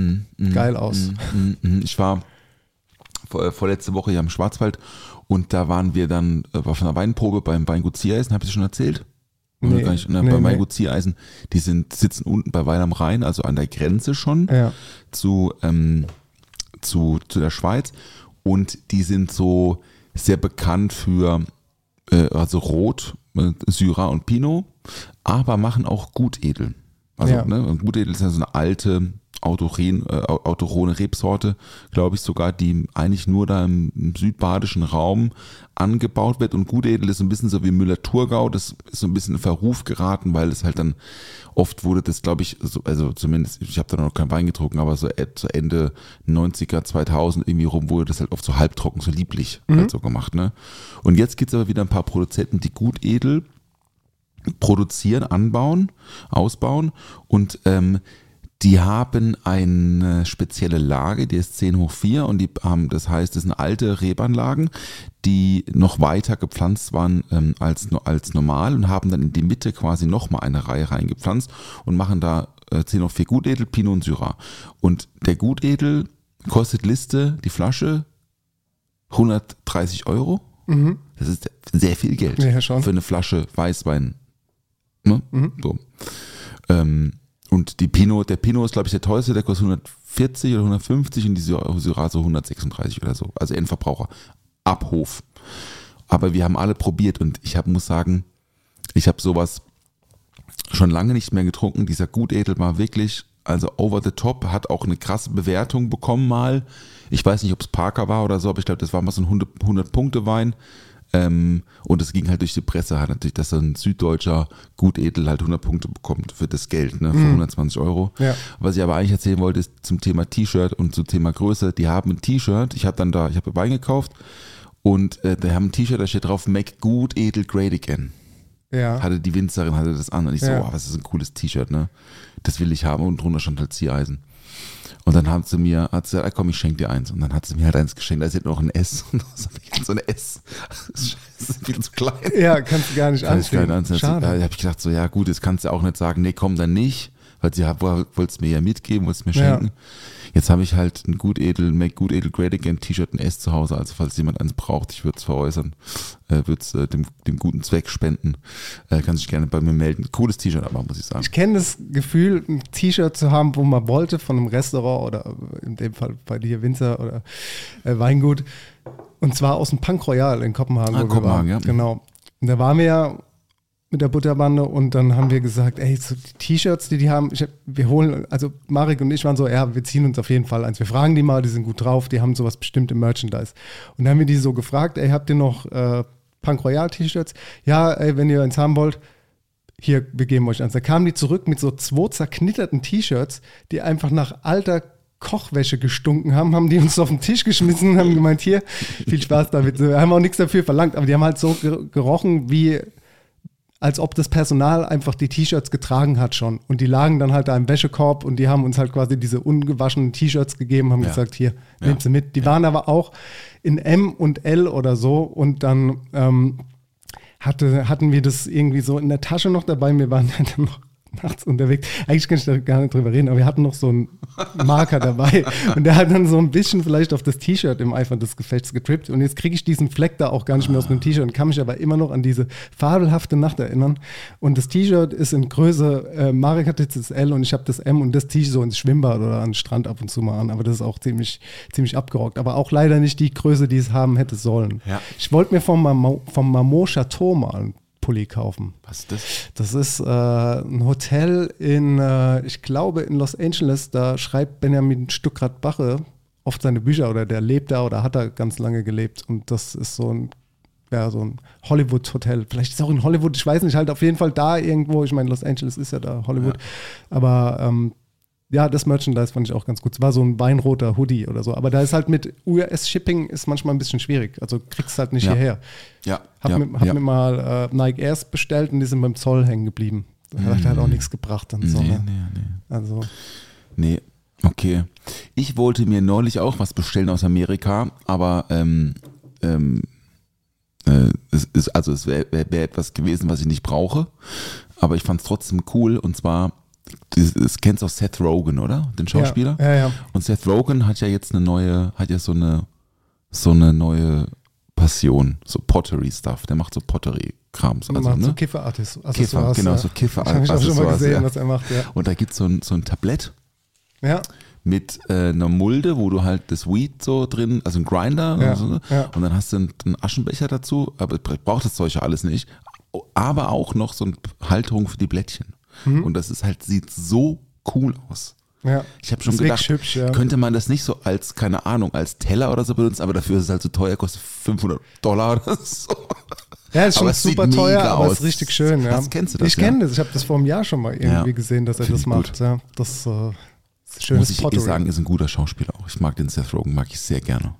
Speaker 7: geil aus.
Speaker 6: Mhm, mhm. Ich war vor, vorletzte Woche hier im Schwarzwald und da waren wir dann äh, auf einer Weinprobe beim Weingut Ziereisen, habe ich schon erzählt?
Speaker 7: Nee,
Speaker 6: gar nicht? Ne,
Speaker 7: nee,
Speaker 6: beim
Speaker 7: nee.
Speaker 6: Weingut Ziereisen, die sind, sitzen unten bei Weil am Rhein, also an der Grenze schon
Speaker 7: Ja.
Speaker 6: zu, ähm, zu, zu der Schweiz und die sind so sehr bekannt für äh, also Rot, äh, Syrah und Pinot, aber machen auch Gutedel. Also
Speaker 7: Ja.
Speaker 6: ne, Gutedel ist ja so eine alte Autoren, äh, autorone Rebsorte, glaube ich sogar, die eigentlich nur da im, im südbadischen Raum angebaut wird. Und Gutedel ist ein bisschen so wie Müller-Thurgau, das ist so ein bisschen in Verruf geraten, weil es halt dann oft wurde das, glaube ich, so, also zumindest, ich habe da noch keinen Wein getrunken, aber so e- zu Ende 90er, 2000 irgendwie rum wurde das halt oft so halbtrocken, so lieblich halt so gemacht. Ne? Und jetzt gibt es aber wieder ein paar Produzenten, die Gutedel produzieren, anbauen, ausbauen und ähm, die haben eine spezielle Lage, die ist 10 hoch 4 und die haben, das heißt, das sind alte Rebanlagen, die noch weiter gepflanzt waren ähm, als, als normal und haben dann in die Mitte quasi nochmal eine Reihe reingepflanzt und machen da äh, 10 hoch 4 Gutedel, Pinot und Syrah. Und der Gutedel kostet Liste, die Flasche 130 Euro. Das ist sehr viel Geld
Speaker 7: Ja,
Speaker 6: für eine Flasche Weißwein. Ne? So. Ähm, und die Pinot, der Pinot ist, glaube ich, der teuerste, der kostet 140 oder 150 und die Syrah so 136 oder so. Also Endverbraucher. Ab Hof. Aber wir haben alle probiert und ich hab, muss sagen, ich habe sowas schon lange nicht mehr getrunken. Dieser Gutedel war wirklich, also over the top, hat auch eine krasse Bewertung bekommen mal. Ich weiß nicht, ob es Parker war oder so, aber ich glaube, das war mal so ein 100-Punkte-Wein. Ähm, und es ging halt durch die Presse halt natürlich, dass so ein süddeutscher Gutedel halt 100 Punkte bekommt für das Geld, ne, für 120 Euro.
Speaker 7: Ja.
Speaker 6: Was ich aber eigentlich erzählen wollte, ist zum Thema T-Shirt und zum Thema Größe. Die haben ein T-Shirt, ich habe dann da, ich habe Wein gekauft und äh, die haben ein T-Shirt, da steht drauf, Make Gutedel Great Again
Speaker 7: Ja.
Speaker 6: hatte die Winzerin hatte das an und ich so,
Speaker 7: Ja.
Speaker 6: oh, was ist ein cooles T-Shirt, ne? Das will ich haben und drunter stand halt Ziereisen. Und dann hat sie mir, hat sie gesagt, ah, komm, ich schenke dir eins. Und dann hat sie mir halt eins geschenkt, da ist jetzt noch ein S. Und das hab ich so eine S. Das ist scheiße, das viel zu klein.
Speaker 7: ja, kannst du gar nicht
Speaker 6: Kann ich gar
Speaker 7: anziehen.
Speaker 6: nicht anziehen. Da
Speaker 7: Schade.
Speaker 6: habe ich gedacht, so, ja gut, jetzt kannst du auch nicht sagen, nee, komm dann nicht, weil sie wollte es mir ja mitgeben, wollte es mir
Speaker 7: Ja.
Speaker 6: schenken. Jetzt habe ich halt ein Gutedel, Make Gutedel Great Again T-Shirt, ein S zu Hause, also falls jemand eins braucht, ich würde es veräußern, äh, würde es äh, dem, dem guten Zweck spenden, äh, kann sich gerne bei mir melden. Cooles T-Shirt aber, muss ich sagen.
Speaker 7: Ich kenne das Gefühl, ein T-Shirt zu haben, wo man wollte, von einem Restaurant oder in dem Fall bei dir Winzer oder äh, Weingut. Und zwar aus dem Punk Royal in Kopenhagen.
Speaker 6: Ah, Kopenhagen, ja.
Speaker 7: Genau. Und da waren wir ja mit der Butterbande und dann haben wir gesagt, ey, so die T-Shirts, die die haben, ich, wir holen, also Marek und ich waren so, ja, wir ziehen uns auf jeden Fall eins. Wir fragen die mal, die sind gut drauf, die haben sowas bestimmt im Merchandise. Und dann haben wir die so gefragt, ey, habt ihr noch äh, Punk Royal T-Shirts? Ja, ey, wenn ihr eins haben wollt, hier, wir geben euch eins. Da kamen die zurück mit so zwei zerknitterten T-Shirts, die einfach nach alter Kochwäsche gestunken haben, haben die uns auf den Tisch geschmissen und haben gemeint, hier, viel Spaß damit. Wir haben auch nichts dafür verlangt, aber die haben halt so ger- gerochen, wie als ob das Personal einfach die T-Shirts getragen hat schon. Und die lagen dann halt da im Wäschekorb und die haben uns halt quasi diese ungewaschenen T-Shirts gegeben, haben
Speaker 6: Ja.
Speaker 7: gesagt, hier,
Speaker 6: Ja.
Speaker 7: nehmt sie mit. Die waren aber auch in M und L oder so und dann ähm, hatte, hatten wir das irgendwie so in der Tasche noch dabei. Wir waren dann noch nachts unterwegs. Eigentlich kann ich da gar nicht drüber reden, aber wir hatten noch so einen Marker dabei und der hat dann so ein bisschen vielleicht auf das T-Shirt im Eifer des Gefechts getrippt und jetzt kriege ich diesen Fleck da auch gar nicht mehr aus dem T-Shirt und kann mich aber immer noch an diese fabelhafte Nacht erinnern und das T-Shirt ist in Größe, äh, Marek hat jetzt das L und ich habe das M und das T-Shirt so ins Schwimmbad oder an den Strand ab und zu mal an, aber das ist auch ziemlich, ziemlich abgerockt, aber auch leider nicht die Größe, die es haben hätte sollen.
Speaker 6: Ja.
Speaker 7: Ich wollte mir vom, Mamo, vom Mamo Chateau mal Pulli kaufen.
Speaker 6: Was ist das?
Speaker 7: Das ist äh, ein Hotel in, äh, ich glaube, in Los Angeles. Da schreibt Benjamin Stuckrad-Bache oft seine Bücher oder der lebt da oder hat da ganz lange gelebt. Und das ist so ein, ja, so ein Hollywood-Hotel. Vielleicht ist es auch in Hollywood, ich weiß nicht, halt auf jeden Fall da irgendwo. Ich meine, Los Angeles ist ja da Hollywood. Aber ähm, ja, das Merchandise fand ich auch ganz gut. Es war so ein weinroter Hoodie oder so. Aber da ist halt mit US-Shipping ist manchmal ein bisschen schwierig. Also kriegst halt nicht
Speaker 6: Ja.
Speaker 7: hierher.
Speaker 6: Ja,
Speaker 7: Hab,
Speaker 6: ja,
Speaker 7: mir, hab
Speaker 6: ja.
Speaker 7: mir mal äh, Nike Airs bestellt und die sind beim Zoll hängen geblieben. Das hat halt auch nichts gebracht dann so.
Speaker 6: Nee,
Speaker 7: ne?
Speaker 6: nee, nee.
Speaker 7: Also,
Speaker 6: Nee, okay. Ich wollte mir neulich auch was bestellen aus Amerika, aber ähm, ähm, äh, es ist, also es wäre wär, wär etwas gewesen, was ich nicht brauche, aber ich fand es trotzdem cool und zwar, das, kennst du auch Seth Rogen, oder? Den Schauspieler?
Speaker 7: Ja, ja, ja.
Speaker 6: Und Seth Rogen hat ja jetzt eine neue, hat ja so eine, so eine neue Passion, so Pottery-Stuff. Der macht so Pottery-Krams. Also,
Speaker 7: macht so
Speaker 6: ne?
Speaker 7: Kiffer-Accessoires.
Speaker 6: Kiffer, genau, so Kiffer-
Speaker 7: Habe ich auch schon mal gesehen,
Speaker 6: ja.
Speaker 7: was er macht, ja.
Speaker 6: Und da gibt so es ein, so ein Tablett
Speaker 7: Ja.
Speaker 6: mit äh, einer Mulde, wo du halt das Weed so drin, also ein Grinder
Speaker 7: Ja,
Speaker 6: und, so, ne?
Speaker 7: ja.
Speaker 6: und dann hast du einen, einen Aschenbecher dazu, aber braucht das Zeug ja alles nicht. Aber auch noch so eine Halterung für die Blättchen.
Speaker 7: Mhm.
Speaker 6: Und das ist halt, sieht so cool aus.
Speaker 7: Ja.
Speaker 6: Ich habe schon
Speaker 7: Das
Speaker 6: gedacht,
Speaker 7: hübsch, ja.
Speaker 6: könnte man das nicht so als, keine Ahnung, als Teller oder so benutzen, aber dafür ist es halt so teuer, kostet 500 Dollar oder so.
Speaker 7: Ja, ist schon
Speaker 6: Aber es sieht
Speaker 7: super teuer, aber
Speaker 6: aus.
Speaker 7: ist richtig schön. Ja.
Speaker 6: Hast- kennst du das,
Speaker 7: Ich
Speaker 6: ja?
Speaker 7: kenne das. Ich habe das vor einem Jahr schon mal irgendwie
Speaker 6: Ja.
Speaker 7: gesehen, dass er
Speaker 6: Find
Speaker 7: das macht. Ja, das äh, ist schönes
Speaker 6: Muss ich eh
Speaker 7: Pottery.
Speaker 6: sagen, ist ein guter Schauspieler auch. Ich mag den Seth Rogen, mag ich sehr gerne.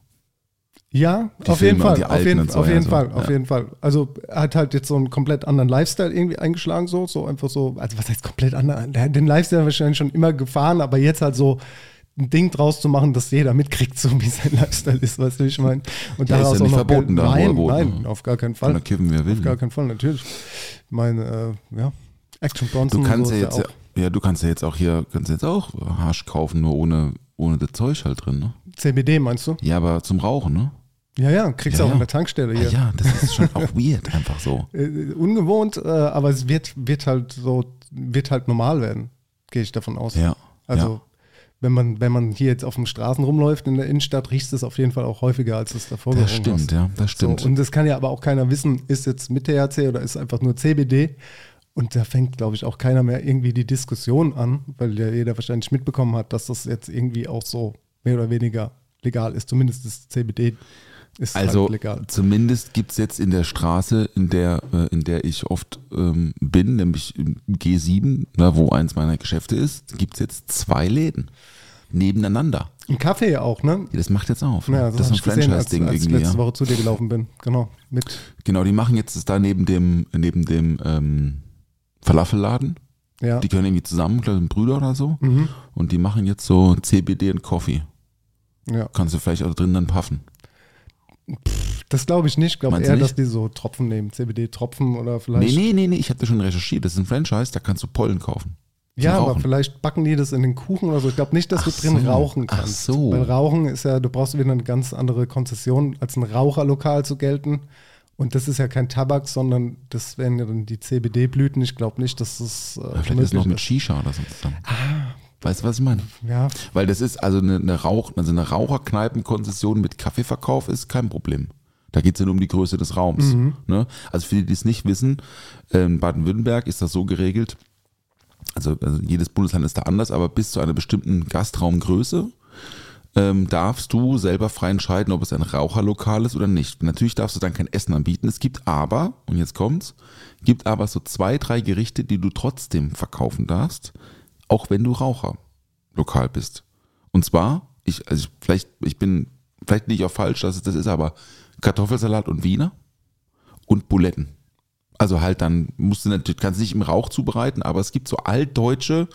Speaker 7: Ja, auf jeden Fall. Auf jeden,
Speaker 6: so,
Speaker 7: auf
Speaker 6: ja,
Speaker 7: jeden
Speaker 6: so,
Speaker 7: Fall. Auf jeden Fall. Also er hat halt jetzt so einen komplett anderen Lifestyle irgendwie eingeschlagen, so, so einfach so. Also was heißt komplett anderen? Den Lifestyle wahrscheinlich schon immer gefahren, aber jetzt halt so ein Ding draus zu machen, dass jeder mitkriegt, so wie sein Lifestyle ist, weißt du, wie ich meine? Und
Speaker 6: Ja, ist ja nicht
Speaker 7: noch
Speaker 6: verboten
Speaker 7: Geld-
Speaker 6: da,
Speaker 7: Nein, nein,
Speaker 6: ne?
Speaker 7: auf gar keinen
Speaker 6: Kann
Speaker 7: Fall.
Speaker 6: er kiffen, wie er will.
Speaker 7: Auf gar
Speaker 6: ne?
Speaker 7: keinen Fall, natürlich. Meine, äh, ja, Action Bronson.
Speaker 6: Du kannst
Speaker 7: so
Speaker 6: ja jetzt,
Speaker 7: auch.
Speaker 6: ja, ja, du kannst ja jetzt auch hier, kannst jetzt auch Hasch kaufen, nur ohne, ohne das Zeug halt drin, ne?
Speaker 7: CBD meinst du?
Speaker 6: Ja, aber zum Rauchen, ne?
Speaker 7: Ja, ja, kriegst du
Speaker 6: Ja,
Speaker 7: auch
Speaker 6: ja.
Speaker 7: in der Tankstelle
Speaker 6: Ja,
Speaker 7: hier.
Speaker 6: ja, das ist schon auch weird, einfach so.
Speaker 7: Äh, ungewohnt, äh, aber es wird, wird halt so, wird halt normal werden, gehe ich davon aus.
Speaker 6: Ja.
Speaker 7: Also
Speaker 6: ja.
Speaker 7: wenn man, wenn man hier jetzt auf den Straßen rumläuft in der Innenstadt, riecht es auf jeden Fall auch häufiger, als es davor
Speaker 6: Das
Speaker 7: gerochen
Speaker 6: stimmt,
Speaker 7: hast.
Speaker 6: ja, das stimmt.
Speaker 7: So, und das kann ja aber auch keiner wissen, ist jetzt mit THC oder ist einfach nur CBD. Und da fängt, glaube ich, auch keiner mehr irgendwie die Diskussion an, weil ja jeder wahrscheinlich mitbekommen hat, dass das jetzt irgendwie auch so mehr oder weniger legal ist. Zumindest das CBD ist
Speaker 6: Also
Speaker 7: halt legal.
Speaker 6: zumindest gibt es jetzt in der Straße, in der, äh, in der ich oft ähm, bin, nämlich im G7, ne, wo eins meiner Geschäfte ist, gibt es jetzt zwei Läden nebeneinander.
Speaker 7: Ein Kaffee auch, ne?
Speaker 6: Ja, Das macht jetzt auf. Ne?
Speaker 7: Ja,
Speaker 6: das ist ein
Speaker 7: ich gesehen, als,
Speaker 6: Franchise-Ding
Speaker 7: ich
Speaker 6: irgendwie.
Speaker 7: letzte
Speaker 6: Ja.
Speaker 7: Woche zu dir gelaufen bin. Genau. Mit,
Speaker 6: Genau, die machen jetzt das da neben dem, neben dem ähm, Falafelladen.
Speaker 7: ja.
Speaker 6: Die gehören irgendwie zusammen, glaube ich, sind Brüder oder so.
Speaker 7: Mhm.
Speaker 6: Und die machen jetzt so CBD und Coffee.
Speaker 7: ja.
Speaker 6: Kannst du vielleicht auch drin dann puffen.
Speaker 7: Das glaube ich nicht. Ich glaube eher,
Speaker 6: nicht?
Speaker 7: dass die so Tropfen nehmen. CBD-Tropfen oder vielleicht.
Speaker 6: Nee, nee, nee, nee, ich habe das schon recherchiert. Das ist ein Franchise, da kannst du Pollen kaufen.
Speaker 7: Ja,
Speaker 6: Zum
Speaker 7: aber
Speaker 6: Rauchen.
Speaker 7: vielleicht backen die das in den Kuchen oder so. Ich glaube nicht, dass
Speaker 6: Ach
Speaker 7: du drin
Speaker 6: so.
Speaker 7: rauchen
Speaker 6: Ach
Speaker 7: kannst.
Speaker 6: so.
Speaker 7: Weil Rauchen ist ja, du brauchst wieder eine ganz andere Konzession, als ein Raucherlokal zu gelten. Und das ist ja kein Tabak, sondern das wären ja dann die CBD-Blüten. Ich glaube nicht, dass das äh,
Speaker 6: vielleicht ist es noch mit Shisha oder so zusammen. Weißt du, was ich meine?
Speaker 7: Ja,
Speaker 6: Weil das ist also eine, eine Rauch, also eine Raucherkneipenkonzession mit Kaffeeverkauf ist kein Problem. Da geht es ja nur um die Größe des Raums.
Speaker 7: Mhm.
Speaker 6: Ne? Also für die, die es nicht wissen, in Baden-Württemberg ist das so geregelt, also, also jedes Bundesland ist da anders, aber bis zu einer bestimmten Gastraumgröße ähm, darfst du selber frei entscheiden, ob es ein Raucherlokal ist oder nicht. Natürlich darfst du dann kein Essen anbieten. Es gibt aber, und jetzt kommt's, gibt aber so zwei, drei Gerichte, die du trotzdem verkaufen darfst, auch wenn du Raucherlokal bist. Und zwar, ich, also ich, vielleicht, ich bin, vielleicht liege ich auch falsch, dass es das ist, aber Kartoffelsalat und Wiener und Buletten. Also halt dann musst du natürlich, kannst nicht im Rauch zubereiten, aber es gibt so altdeutsche,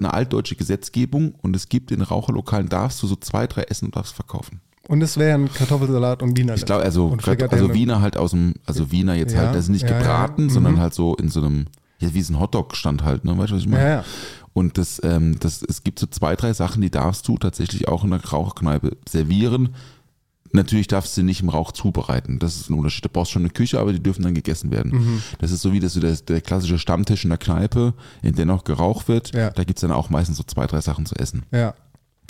Speaker 6: eine altdeutsche Gesetzgebung und es gibt in Raucherlokalen darfst du so zwei, drei essen und darfst verkaufen.
Speaker 7: und es wären Kartoffelsalat und Wiener.
Speaker 6: Ich glaube, also, also Wiener halt aus dem, also Wiener jetzt
Speaker 7: Ja,
Speaker 6: halt, das ist nicht
Speaker 7: ja, ja.
Speaker 6: gebraten,
Speaker 7: Mhm.
Speaker 6: sondern halt so in so einem, ja, wie so ein Hotdog-Stand halt, ne? Weißt du, was ich meine?
Speaker 7: Ja, ja.
Speaker 6: Und das, ähm, das, es gibt so zwei, drei Sachen, die darfst du tatsächlich auch in der Raucherkneipe servieren. Natürlich darfst du sie nicht im Rauch zubereiten. Das ist ein Unterschied. Du brauchst schon eine Küche, aber die dürfen dann gegessen werden.
Speaker 7: Mhm.
Speaker 6: Das ist so wie das, der, der klassische Stammtisch in der Kneipe, in der noch geraucht wird.
Speaker 7: Ja.
Speaker 6: Da gibt's dann auch meistens so zwei, drei Sachen zu essen.
Speaker 7: Ja.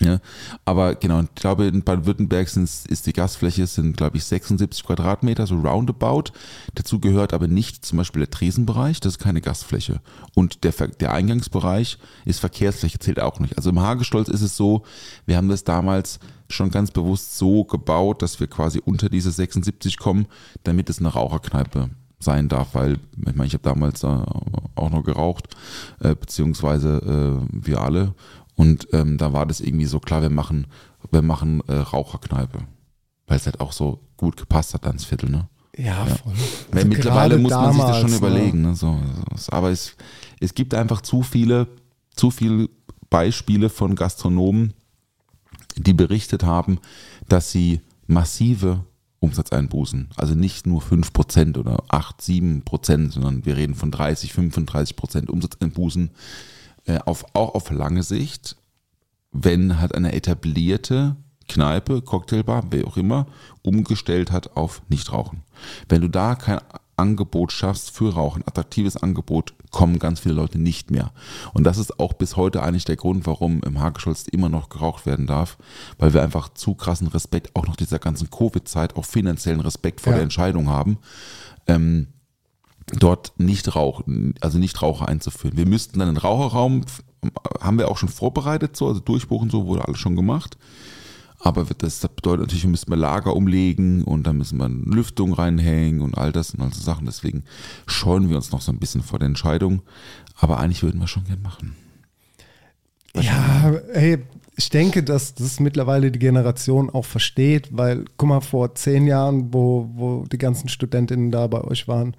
Speaker 6: Ja, aber genau, ich glaube, in Baden-Württemberg ist die Gastfläche, sind glaube ich 76 Quadratmeter, so roundabout. Dazu gehört aber nicht zum Beispiel der Tresenbereich, das ist keine Gastfläche. Und der, der Eingangsbereich ist Verkehrsfläche, zählt auch nicht. Also im Hagestolz ist es so, wir haben das damals schon ganz bewusst so gebaut, dass wir quasi unter diese 76 kommen, damit es eine Raucherkneipe sein darf, weil ich meine, ich habe damals äh, auch noch geraucht, äh, beziehungsweise äh, wir alle. Und ähm, da war das irgendwie so klar, wir machen, wir machen äh, Raucherkneipe. Weil es halt auch so gut gepasst hat ans Viertel, ne?
Speaker 7: Ja, voll.
Speaker 6: Weil
Speaker 7: Also
Speaker 6: mittlerweile muss man sich das schon
Speaker 7: ne?
Speaker 6: überlegen. Ne? So. Aber es, es gibt einfach zu viele, zu viele Beispiele von Gastronomen, die berichtet haben, dass sie massive Umsatzeinbußen, also nicht nur 5% oder 8, 7%, sondern wir reden von 30, 35% Umsatzeinbußen äh, auf, auch auf lange Sicht, wenn halt eine etablierte Kneipe, Cocktailbar, wer auch immer, umgestellt hat auf Nichtrauchen. Wenn du da kein Angebot schaffst für Rauchen, attraktives Angebot, kommen ganz viele Leute nicht mehr. Und das ist auch bis heute eigentlich der Grund, warum im Hagescholz immer noch geraucht werden darf, weil wir einfach zu krassen Respekt, auch nach dieser ganzen Covid-Zeit, auch finanziellen Respekt vor
Speaker 7: Ja.
Speaker 6: der Entscheidung haben, ähm, dort nicht rauchen, also nicht Raucher einzuführen. Wir müssten dann einen Raucherraum, haben wir auch schon vorbereitet, so, also durchbuchen, so wurde alles schon gemacht. Aber das, bedeutet natürlich, wir müssen wir Lager umlegen und dann müssen wir Lüftung reinhängen und all das und all so Sachen. Deswegen scheuen wir uns noch so ein bisschen vor der Entscheidung. Aber eigentlich würden wir schon gern machen.
Speaker 7: Ja, ey, ich denke, dass das mittlerweile die Generation auch versteht, weil, guck mal, vor zehn Jahren, wo, wo die ganzen Studentinnen da bei euch waren,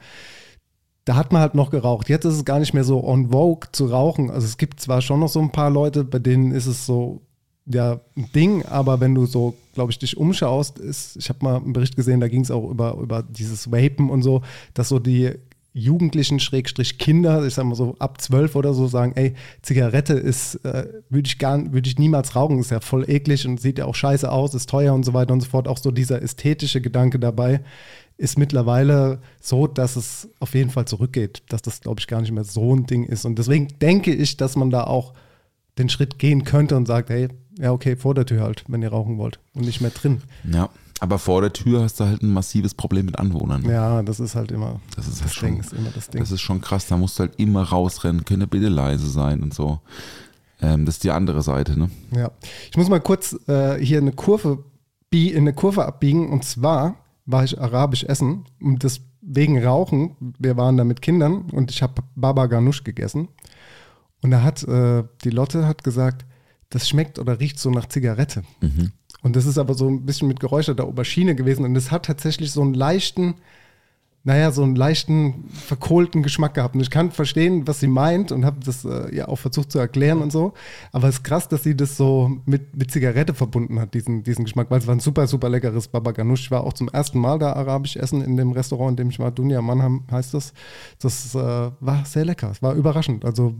Speaker 7: da hat man halt noch geraucht. Jetzt ist es gar nicht mehr so on vogue zu rauchen. Also es gibt zwar schon noch so ein paar Leute, bei denen ist es so, ja, ein Ding, aber wenn du so, glaube ich, dich umschaust, ist, ich habe mal einen Bericht gesehen, da ging es auch über, über dieses Vapen und so, dass so die Jugendlichen, Schrägstrich Kinder, ich sag mal so ab zwölf oder so, sagen, ey, Zigarette ist, äh, würde ich gar, würde ich niemals rauchen, ist ja voll eklig und sieht ja auch scheiße aus, ist teuer und so weiter und so fort. Auch so dieser ästhetische Gedanke dabei ist mittlerweile so, dass es auf jeden Fall zurückgeht, dass das, glaube ich, gar nicht mehr so ein Ding ist. Und deswegen denke ich, dass man da auch den Schritt gehen könnte und sagt, hey, ja, okay, vor der Tür halt, wenn ihr rauchen wollt und nicht mehr drin.
Speaker 6: Ja, aber vor der Tür hast du halt ein massives Problem mit Anwohnern.
Speaker 7: Ja, das ist halt immer
Speaker 6: Das ist halt
Speaker 7: Ding,
Speaker 6: schon,
Speaker 7: ist immer das Ding.
Speaker 6: das ist schon krass. Da musst du halt immer rausrennen, könne bitte leise sein und so. Ähm, das ist die andere Seite, ne?
Speaker 7: Ja, ich muss mal kurz äh, hier eine Kurve in eine Kurve abbiegen und zwar war ich arabisch essen und das wegen Rauchen. Wir waren da mit Kindern und ich habe Baba Ganoush gegessen und da hat äh, die Lotte hat gesagt, das schmeckt oder riecht so nach Zigarette. Und das ist aber so ein bisschen mit geräucherter Aubergine gewesen und es hat tatsächlich so einen leichten naja, so einen leichten, verkohlten Geschmack gehabt. Und ich kann verstehen, was sie meint und habe das äh, ja auch versucht zu erklären und so. Aber es ist krass, dass sie das so mit, mit Zigarette verbunden hat, diesen, diesen Geschmack, weil es war ein super, super leckeres Baba Ganoush. Ich war auch zum ersten Mal da arabisch essen in dem Restaurant, in dem ich war. Dunya Mannheim heißt das. Das äh, war sehr lecker. Es war überraschend. Also,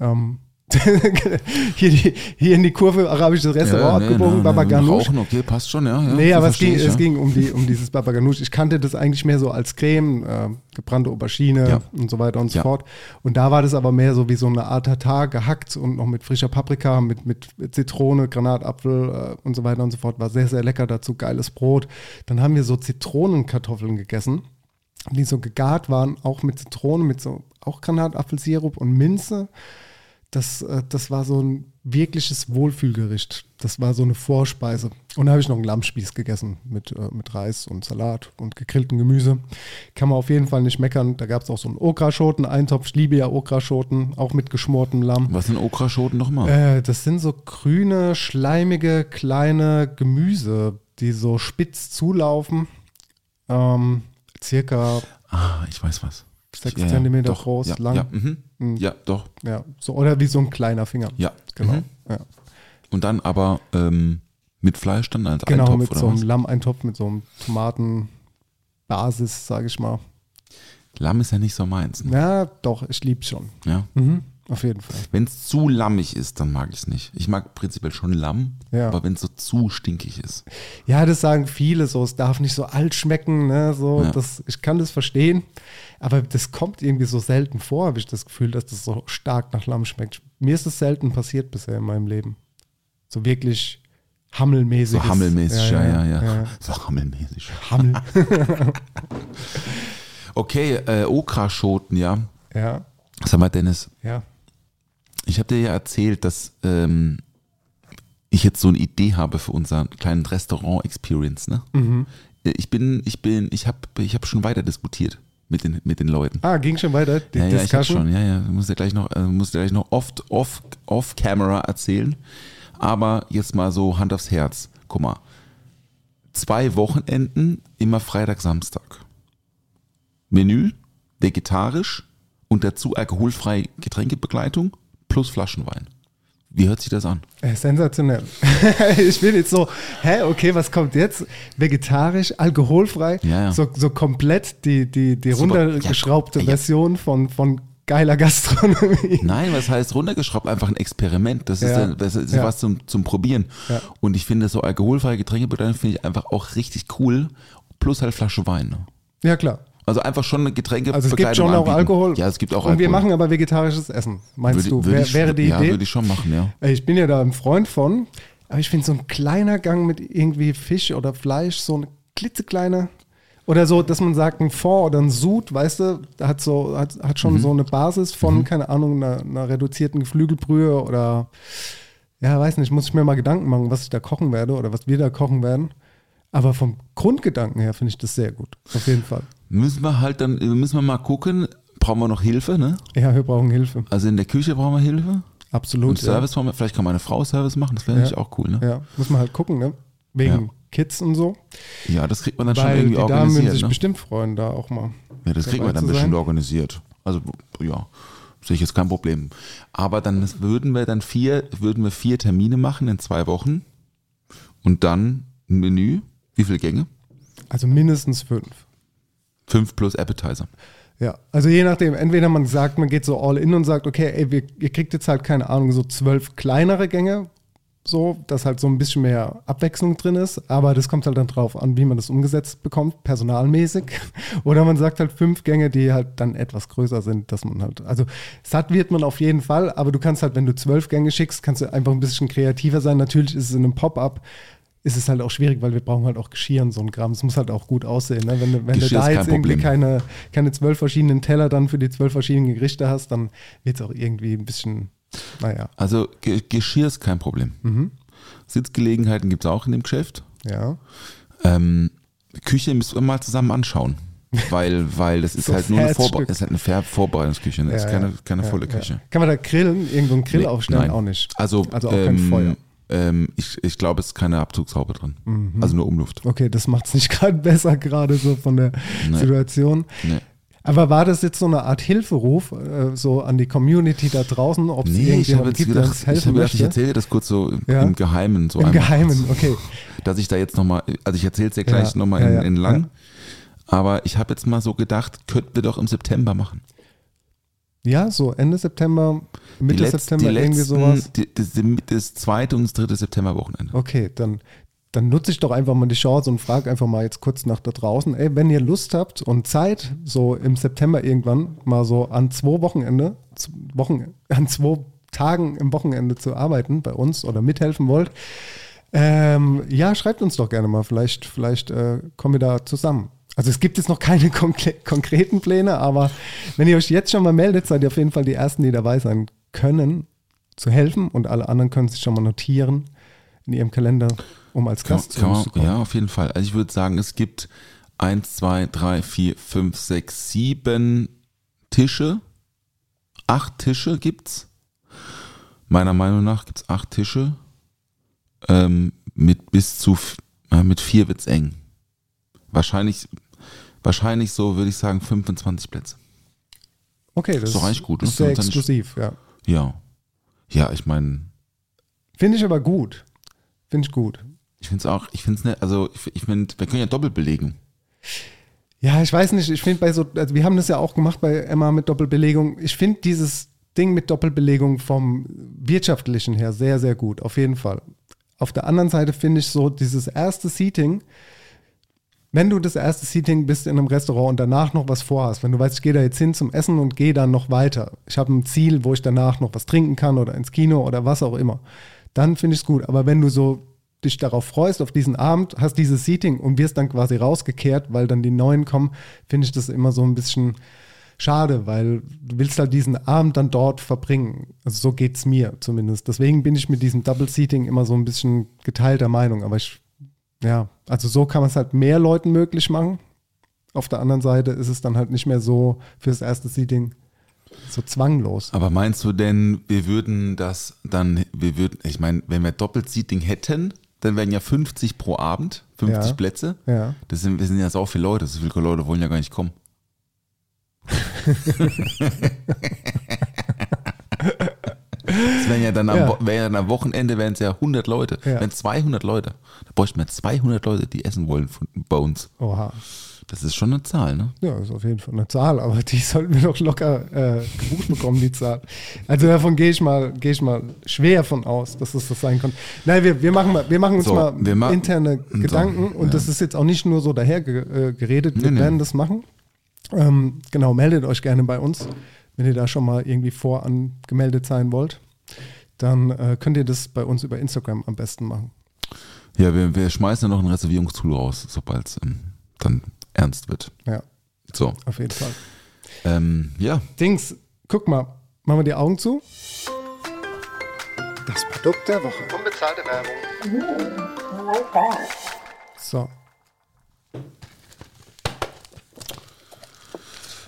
Speaker 7: ähm, hier, die, hier in die Kurve arabisches Restaurant
Speaker 6: nee,
Speaker 7: abgebogen,
Speaker 6: nee,
Speaker 7: Baba
Speaker 6: nee,
Speaker 7: Ganoush.
Speaker 6: Rauchen, okay, passt schon, ja. ja
Speaker 7: Nee, aber es ging,
Speaker 6: ich,
Speaker 7: es
Speaker 6: ja.
Speaker 7: ging um, die, um dieses Baba Ganoush. Ich kannte das eigentlich mehr so als Creme, äh, gebrannte Aubergine
Speaker 6: Ja.
Speaker 7: und so weiter und so
Speaker 6: Ja.
Speaker 7: fort. Und da war das aber mehr so wie so eine Art Tatar gehackt und noch mit frischer Paprika, mit, mit Zitrone, Granatapfel äh, und so weiter und so fort. War sehr, sehr lecker dazu, geiles Brot. Dann haben wir so Zitronenkartoffeln gegessen, die so gegart waren, auch mit Zitrone, mit so auch Granatapfelsirup und Minze. Das, äh, das war so ein wirkliches Wohlfühlgericht. Das war so eine Vorspeise. Und da habe ich noch einen Lammspieß gegessen mit, äh, mit Reis und Salat und gegrilltem Gemüse. Kann man auf jeden Fall nicht meckern. Da gab es auch so einen Okraschoten-Eintopf. Ich liebe ja Okraschoten, auch mit geschmortem Lamm.
Speaker 6: Was sind Okraschoten nochmal?
Speaker 7: Äh, das sind so grüne, schleimige, kleine Gemüse, die so spitz zulaufen. Ähm, circa
Speaker 6: ah, ich weiß was.
Speaker 7: Sechs
Speaker 6: Ja, ja,
Speaker 7: Zentimeter
Speaker 6: doch,
Speaker 7: groß,
Speaker 6: ja,
Speaker 7: lang.
Speaker 6: Ja, mhm. ja, doch.
Speaker 7: Ja, so, oder wie so ein kleiner Finger.
Speaker 6: Ja.
Speaker 7: Genau.
Speaker 6: Mhm.
Speaker 7: Ja.
Speaker 6: Und dann aber ähm, mit Fleisch dann als
Speaker 7: Genau,
Speaker 6: Eintopf
Speaker 7: mit
Speaker 6: oder
Speaker 7: so einem? Lammeintopf, mit so einem Tomatenbasis, sage ich mal.
Speaker 6: Lamm ist ja nicht so meins. Ne?
Speaker 7: Ja, doch, ich liebe schon.
Speaker 6: Ja.
Speaker 7: Mhm, auf jeden Fall.
Speaker 6: Wenn es zu lammig ist, dann mag ich es nicht. Ich mag prinzipiell schon Lamm,
Speaker 7: Ja.
Speaker 6: aber wenn es so zu stinkig ist.
Speaker 7: Ja, das sagen viele so, es darf nicht so alt schmecken, ne, so,
Speaker 6: Ja.
Speaker 7: das, ich kann das verstehen, aber das kommt irgendwie so selten vor, habe ich das Gefühl, dass das so stark nach Lamm schmeckt. Mir ist es selten passiert bisher in meinem Leben. So wirklich hammelmäßig.
Speaker 6: So hammelmäßig, ja, ja, ja.
Speaker 7: ja.
Speaker 6: So hammelmäßig.
Speaker 7: Hammel.
Speaker 6: Okay, äh, Okraschoten, ja.
Speaker 7: ja,
Speaker 6: Sag mal, Dennis,
Speaker 7: ja.
Speaker 6: Ich habe dir ja erzählt, dass ähm, ich jetzt so eine Idee habe für unseren kleinen Restaurant-Experience, ne?
Speaker 7: Mhm.
Speaker 6: Ich bin, ich bin, ich habe ich hab schon weiter diskutiert mit den, mit den Leuten.
Speaker 7: Ah, ging schon weiter, die
Speaker 6: ja, ja, ich hab schon, ja, ja. Muss dir gleich noch, äh, muss dir gleich noch oft off, off Camera erzählen. Aber jetzt mal so Hand aufs Herz. Guck mal. Zwei Wochenenden, immer Freitag, Samstag. Menü, vegetarisch und dazu alkoholfreie Getränkebegleitung plus Flaschenwein. Wie hört sich das an?
Speaker 7: Äh, sensationell. ich bin jetzt so, hä, okay, was kommt jetzt? Vegetarisch, alkoholfrei,
Speaker 6: Ja, ja.
Speaker 7: So, so komplett die, die, die
Speaker 6: Super.
Speaker 7: runtergeschraubte
Speaker 6: Ja.
Speaker 7: Version von, von geiler Gastronomie.
Speaker 6: Nein, was heißt runtergeschraubt? Einfach ein Experiment. Das ist,
Speaker 7: Ja.
Speaker 6: dann- das ist
Speaker 7: Ja.
Speaker 6: was zum, zum Probieren.
Speaker 7: Ja.
Speaker 6: Und ich finde, so alkoholfreie Getränkebegleitung finde ich einfach auch richtig cool. Plus halt Flasche Wein. Ne?
Speaker 7: Ja, klar.
Speaker 6: Also einfach schon eine Getränke
Speaker 7: Also es gibt schon auch Alkohol.
Speaker 6: Ja, es gibt auch
Speaker 7: Und
Speaker 6: Alkohol.
Speaker 7: wir machen aber vegetarisches Essen. Meinst
Speaker 6: würde,
Speaker 7: du?
Speaker 6: würde
Speaker 7: Wär,
Speaker 6: ich,
Speaker 7: wäre die
Speaker 6: ja,
Speaker 7: Idee?
Speaker 6: würde ich schon machen, ja.
Speaker 7: Ich bin ja da ein Freund von, aber ich finde so ein kleiner Gang mit irgendwie Fisch oder Fleisch, so eine klitzekleine. Oder so, dass man sagt, ein Fond oder ein Sud, weißt du, hat so, hat, hat
Speaker 6: Mhm.
Speaker 7: schon so eine Basis von, keine Ahnung, einer, einer reduzierten Geflügelbrühe oder ja, weiß nicht, muss ich mir mal Gedanken machen, was ich da kochen werde oder was wir da kochen werden. Aber vom Grundgedanken her finde ich das sehr gut. Auf jeden Fall.
Speaker 6: Müssen wir halt dann, müssen wir mal gucken, brauchen wir noch Hilfe, ne?
Speaker 7: Ja, wir brauchen Hilfe.
Speaker 6: Also in der Küche brauchen wir Hilfe.
Speaker 7: Absolut.
Speaker 6: Und Service brauchen wir, vielleicht kann meine Frau Service machen, das wäre
Speaker 7: Ja.
Speaker 6: natürlich auch cool, ne?
Speaker 7: Ja. ja, muss man halt gucken, ne? Wegen
Speaker 6: Ja.
Speaker 7: Kids und so.
Speaker 6: Ja, das kriegt man dann schon
Speaker 7: Weil die
Speaker 6: irgendwie
Speaker 7: Damen würden
Speaker 6: organisiert,
Speaker 7: sich
Speaker 6: ne?
Speaker 7: bestimmt freuen, da auch mal.
Speaker 6: Ja, das
Speaker 7: dabei
Speaker 6: wir dann bestimmt
Speaker 7: sein.
Speaker 6: organisiert. Also ja, sehe ich jetzt kein Problem. Aber dann würden wir dann vier, würden wir vier Termine machen in zwei Wochen und dann ein Menü. Wie viele Gänge?
Speaker 7: Also mindestens fünf.
Speaker 6: Fünf plus Appetizer.
Speaker 7: Ja, also je nachdem, entweder man sagt, man geht so all in und sagt, okay, ey, wir, ihr kriegt jetzt halt, keine Ahnung, so zwölf kleinere Gänge, so, dass halt so ein bisschen mehr Abwechslung drin ist, aber das kommt halt dann drauf an, wie man das umgesetzt bekommt, personalmäßig. Oder man sagt halt fünf Gänge, die halt dann etwas größer sind, dass man halt, also satt wird man auf jeden Fall, aber du kannst halt, wenn du zwölf Gänge schickst, kannst du einfach ein bisschen kreativer sein. Natürlich ist es in einem Pop-up, ist es halt auch schwierig, weil wir brauchen halt auch Geschirr und so ein Gramm. Es muss halt auch gut aussehen. Ne? Wenn, du- wenn du da jetzt
Speaker 6: kein
Speaker 7: irgendwie
Speaker 6: Problem.
Speaker 7: keine, keine zwölf verschiedenen Teller dann für die zwölf verschiedenen Gerichte hast, dann wird es auch irgendwie ein bisschen, naja,
Speaker 6: Also Ge Geschirr ist kein Problem.
Speaker 7: Mhm.
Speaker 6: Sitzgelegenheiten gibt es auch in dem Geschäft.
Speaker 7: ja.
Speaker 6: Ähm, Küche müssen wir mal zusammen anschauen. Weil, weil das ist
Speaker 7: So
Speaker 6: halt nur eine. Vorbe ist halt eine Vorbereitungsküche. ne? Das
Speaker 7: Ja,
Speaker 6: ist keine, keine
Speaker 7: Ja,
Speaker 6: volle
Speaker 7: ja.
Speaker 6: Küche.
Speaker 7: Kann man da grillen? Irgendwo einen Grill
Speaker 6: Nee,
Speaker 7: aufstellen?
Speaker 6: nein.
Speaker 7: Auch nicht.
Speaker 6: Also,
Speaker 7: Also auch kein
Speaker 6: ähm,
Speaker 7: Feuer.
Speaker 6: Ähm, ich ich glaube, es ist keine Abzugshaube drin.
Speaker 7: Mhm.
Speaker 6: Also nur Umluft.
Speaker 7: Okay, das macht es nicht gerade besser, gerade so von der
Speaker 6: Nee.
Speaker 7: Situation.
Speaker 6: Nee.
Speaker 7: Aber war das jetzt so eine Art Hilferuf, äh, so an die Community da draußen, ob es
Speaker 6: Nee, ich habe jetzt gedacht,
Speaker 7: uns
Speaker 6: ich,
Speaker 7: helfen
Speaker 6: hab gedacht, ich erzähle dir das kurz so im,
Speaker 7: Ja.
Speaker 6: im Geheimen. So
Speaker 7: Im Geheimen, okay.
Speaker 6: Dass ich da jetzt nochmal, also ich erzähle es dir gleich
Speaker 7: Ja,
Speaker 6: nochmal
Speaker 7: ja,
Speaker 6: in, in lang. Aber ich habe jetzt mal so gedacht, könnten wir doch im September machen.
Speaker 7: Ja, so Ende September, Mitte
Speaker 6: die
Speaker 7: September,
Speaker 6: die
Speaker 7: irgendwie
Speaker 6: letzten,
Speaker 7: sowas.
Speaker 6: Die, das, das zweite und das dritte Septemberwochenende.
Speaker 7: Okay, dann, dann nutze ich doch einfach mal die Chance und frage einfach mal jetzt kurz nach da draußen. Ey, wenn ihr Lust habt und Zeit, so im September irgendwann mal so an zwei Wochenende, Wochen, an zwei Tagen im Wochenende zu arbeiten bei uns oder mithelfen wollt, ähm, ja, schreibt uns doch gerne mal. Vielleicht, vielleicht äh, kommen wir da zusammen. Also es gibt jetzt noch keine konkre konkreten Pläne, aber wenn ihr euch jetzt schon mal meldet, seid ihr auf jeden Fall die Ersten, die dabei sein können, zu helfen und alle anderen können sich schon mal notieren in ihrem Kalender, um als Gast zu uns zu kommen.
Speaker 6: ja, auf jeden Fall. Also ich würde sagen, es gibt eins, zwei, drei, vier, fünf, sechs, sieben Tische. Acht Tische gibt's. Meiner Meinung nach gibt's acht Tische. Ähm, mit bis zu äh, mit vier wird's eng. Wahrscheinlich, wahrscheinlich so würde ich sagen 25 Plätze.
Speaker 7: Okay, das
Speaker 6: Ist doch eigentlich gut, ne?
Speaker 7: Ist sehr
Speaker 6: 25
Speaker 7: exklusiv, ja.
Speaker 6: Ja. Ja, ich meine,
Speaker 7: Finde ich aber gut. Finde ich gut.
Speaker 6: ich finde es auch, ich finde es nicht, also ich, ich finde, wir können ja doppelt belegen.
Speaker 7: Ja, ich weiß nicht, ich finde bei so, also wir haben das ja auch gemacht bei Emma mit Doppelbelegung. Ich finde dieses Ding mit Doppelbelegung vom wirtschaftlichen her sehr, sehr gut, auf jeden Fall. Auf der anderen Seite finde ich so dieses erste Seating, wenn du das erste Seating bist in einem Restaurant und danach noch was vorhast, wenn du weißt, ich gehe da jetzt hin zum Essen und gehe dann noch weiter, ich habe ein Ziel, wo ich danach noch was trinken kann oder ins Kino oder was auch immer, dann finde ich es gut. Aber wenn du so dich darauf freust, auf diesen Abend, hast dieses Seating und wirst dann quasi rausgekehrt, weil dann die Neuen kommen, finde ich das immer so ein bisschen schade, weil du willst halt diesen Abend dann dort verbringen. Also so geht es mir zumindest. Deswegen bin ich mit diesem Double Seating immer so ein bisschen geteilter Meinung. Aber ich, ja, also so kann man es halt mehr Leuten möglich machen. Auf der anderen Seite ist es dann halt nicht mehr so fürs erste Seating so zwanglos.
Speaker 6: Aber meinst du denn, wir würden das dann, wir würden, ich meine, wenn wir Doppelseating hätten, dann wären ja 50 pro Abend, 50
Speaker 7: Ja.
Speaker 6: Plätze.
Speaker 7: Ja.
Speaker 6: Das sind, wir sind ja so viele Leute, so viele Leute wollen ja gar nicht kommen. Wären ja dann am,
Speaker 7: Ja.
Speaker 6: Wären dann am Wochenende wären es ja 100 Leute,
Speaker 7: Ja.
Speaker 6: wären 200 Leute. Da bräuchten wir 200 Leute, die essen wollen von, bei uns.
Speaker 7: Oha.
Speaker 6: Das ist schon eine Zahl, ne?
Speaker 7: Ja, ist auf jeden Fall eine Zahl, aber die sollten wir doch locker äh, gebucht bekommen, die Zahl. Also davon gehe ich mal, gehe ich mal schwer von aus, dass das das sein kann. Nein, wir, wir, machen, mal, wir machen uns
Speaker 6: So,
Speaker 7: mal
Speaker 6: ma-
Speaker 7: interne
Speaker 6: so,
Speaker 7: Gedanken und
Speaker 6: ja.
Speaker 7: das ist jetzt auch nicht nur so daher äh, geredet, wir
Speaker 6: Nee, nee.
Speaker 7: werden das machen. Ähm, genau, meldet euch gerne bei uns, wenn ihr da schon mal irgendwie vorangemeldet sein wollt. Dann äh, könnt ihr das bei uns über Instagram am besten machen.
Speaker 6: Ja, wir, wir schmeißen ja noch ein Reservierungstool raus, sobald es ähm, dann ernst wird.
Speaker 7: Ja,
Speaker 6: So,
Speaker 7: auf jeden Fall.
Speaker 6: ähm, ja,
Speaker 7: Dings, guck mal, machen wir die Augen zu. Das Produkt der Woche.
Speaker 3: Unbezahlte Werbung.
Speaker 7: So,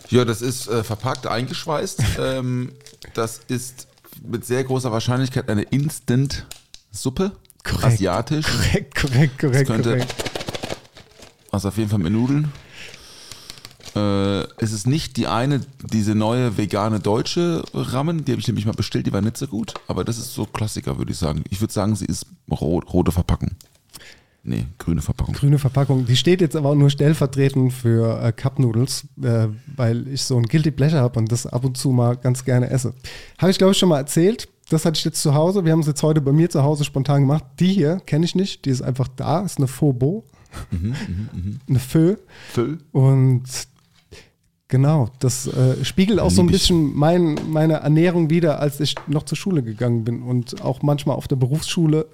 Speaker 6: Ja, das ist äh, verpackt, eingeschweißt. ähm, das ist mit sehr großer Wahrscheinlichkeit eine Instant-Suppe.
Speaker 7: Korrekt.
Speaker 6: Asiatisch.
Speaker 7: korrekt, korrekt, korrekt,
Speaker 6: könnte-
Speaker 7: korrekt.
Speaker 6: Also auf jeden Fall mit Nudeln. Äh, es ist nicht die eine, diese neue vegane deutsche Ramen, die habe ich nämlich mal bestellt, die war nicht so gut. Aber das ist so Klassiker, würde ich sagen. Ich würde sagen, sie ist rot, rote Verpackung. Nee, grüne Verpackung.
Speaker 7: Grüne Verpackung. Die steht jetzt aber auch nur stellvertretend für äh, Cup Noodles, äh, weil ich so ein Guilty Pleasure habe und das ab und zu mal ganz gerne esse. Habe ich, glaube ich, schon mal erzählt. Das hatte ich jetzt zu Hause. Wir haben es jetzt heute bei mir zu Hause spontan gemacht. Die hier kenne ich nicht. Die ist einfach da. Ist eine Faux Eine Feu.
Speaker 6: Füll.
Speaker 7: Und genau, das äh, spiegelt auch so ein
Speaker 6: Lieb
Speaker 7: bisschen mein, meine Ernährung wieder, als ich noch zur Schule gegangen bin und auch manchmal auf der Berufsschule.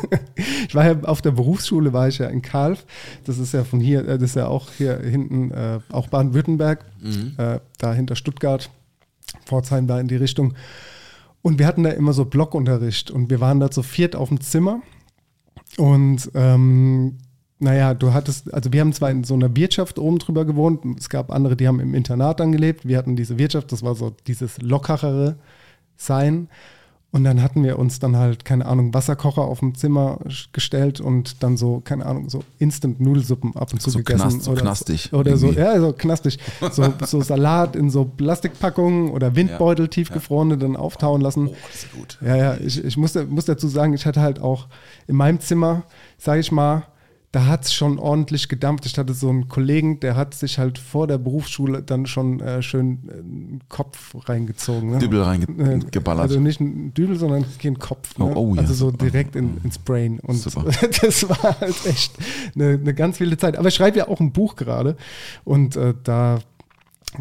Speaker 7: ich war ja auf der Berufsschule, war ich ja in Kalf. Das ist ja von hier, äh, das ist ja auch hier hinten, äh, auch Baden-Württemberg, äh, da hinter Stuttgart, Pforzheim da in die Richtung. Und wir hatten da immer so Blockunterricht und wir waren da zu viert auf dem Zimmer. Und ähm, naja, du hattest, also wir haben zwar in so einer Wirtschaft oben drüber gewohnt, es gab andere, die haben im Internat dann gelebt, wir hatten diese Wirtschaft, das war so dieses lockerere Sein. Und dann hatten wir uns dann halt, keine Ahnung, Wasserkocher auf dem Zimmer gestellt und dann so, keine Ahnung, so Instant-Nudelsuppen ab und zu
Speaker 6: So
Speaker 7: gegessen.
Speaker 6: knast- so
Speaker 7: oder
Speaker 6: knastig
Speaker 7: So, oder so,
Speaker 6: irgendwie.
Speaker 7: ja, so knastig. So, so Salat in so Plastikpackungen oder Windbeutel tiefgefrorene dann auftauen lassen.
Speaker 6: Oh, das ist gut.
Speaker 7: Ja, ja, ich, ich muss, muss dazu sagen, ich hatte halt auch in meinem Zimmer, sage ich mal, da hat es schon ordentlich gedampft. Ich hatte so einen Kollegen, der hat sich halt vor der Berufsschule dann schon äh, schön äh, einen Kopf reingezogen. Ne?
Speaker 6: Dübel
Speaker 7: Äh,
Speaker 6: reingeballert.
Speaker 7: Also nicht ein Dübel, sondern den Kopf. Ne?
Speaker 6: Oh, oh, ja,
Speaker 7: also so
Speaker 6: super.
Speaker 7: direkt in, ins Brain. Und
Speaker 6: Super.
Speaker 7: das war halt echt eine, eine ganz wilde Zeit. Aber ich schreibe ja auch ein Buch gerade und äh, da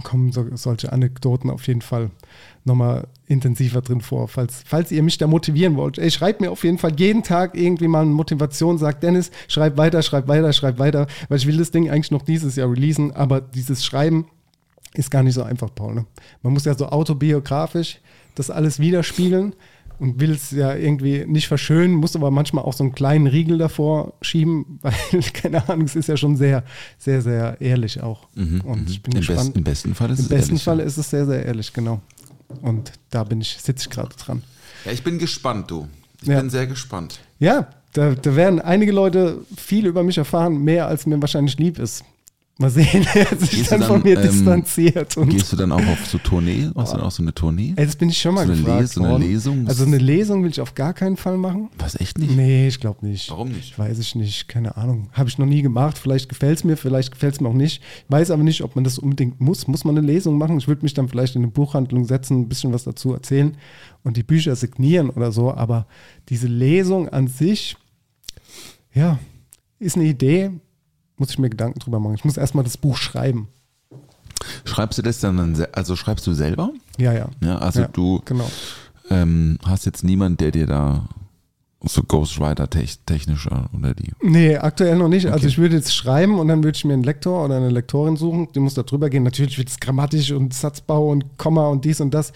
Speaker 7: kommen so, solche Anekdoten auf jeden Fall nochmal intensiver drin vor, falls, falls ihr mich da motivieren wollt. Ey, schreibt mir auf jeden Fall jeden Tag irgendwie mal eine Motivation, sagt Dennis, schreib weiter, schreib weiter, schreib weiter, weil ich will das Ding eigentlich noch dieses Jahr releasen, aber dieses Schreiben ist gar nicht so einfach, Paul. Ne? Man muss ja so autobiografisch das alles widerspiegeln und will es ja irgendwie nicht verschönen, muss aber manchmal auch so einen kleinen Riegel davor schieben, weil, keine Ahnung, es ist ja schon sehr, sehr, sehr ehrlich auch. Und ich bin
Speaker 6: Im,
Speaker 7: gespannt.
Speaker 6: besten, Im besten Fall ist
Speaker 7: Im
Speaker 6: es
Speaker 7: besten
Speaker 6: ehrlich,
Speaker 7: Fall
Speaker 6: ja.
Speaker 7: ist es sehr, sehr ehrlich, genau. Und da bin ich, sitze ich gerade dran.
Speaker 6: Ja, ich bin gespannt, du. Ich
Speaker 7: Ja.
Speaker 6: bin sehr gespannt.
Speaker 7: Ja, da, da werden einige Leute viel über mich erfahren, mehr als mir wahrscheinlich lieb ist. Mal sehen, wer sich
Speaker 6: Gehst
Speaker 7: dann,
Speaker 6: du
Speaker 7: von
Speaker 6: dann,
Speaker 7: mir
Speaker 6: ähm,
Speaker 7: distanziert. Und
Speaker 6: Gehst du dann auch auf so Tournee? Hast du dann auch so eine Tournee?
Speaker 7: Ey, das bin ich schon mal
Speaker 6: So eine
Speaker 7: gefragt
Speaker 6: Les- so eine. Lesung?
Speaker 7: Also eine Lesung will ich auf gar keinen Fall machen.
Speaker 6: Was, echt nicht?
Speaker 7: Nee, ich glaube nicht.
Speaker 6: Warum nicht?
Speaker 7: Weiß ich nicht, keine Ahnung. Habe ich noch nie gemacht. Vielleicht gefällt es mir, vielleicht gefällt es mir auch nicht. Ich weiß aber nicht, ob man das unbedingt muss. Muss man eine Lesung machen? Ich würde mich dann vielleicht in eine Buchhandlung setzen, ein bisschen was dazu erzählen und die Bücher signieren oder so. Aber diese Lesung an sich, ja, ist eine Idee. Muss ich mir Gedanken drüber machen. Ich muss erstmal das Buch schreiben.
Speaker 6: Schreibst du das dann, also schreibst du selber?
Speaker 7: Ja, ja.
Speaker 6: Ja, also
Speaker 7: Ja,
Speaker 6: du
Speaker 7: Genau.
Speaker 6: ähm, hast jetzt niemand, der dir da so Ghostwriter tech- technischer oder die.
Speaker 7: Nee, aktuell noch nicht. Also
Speaker 6: Okay.
Speaker 7: ich würde jetzt schreiben und dann würde ich mir einen Lektor oder eine Lektorin suchen, die muss da drüber gehen. Natürlich wird es grammatisch und Satzbau und Komma und dies und das.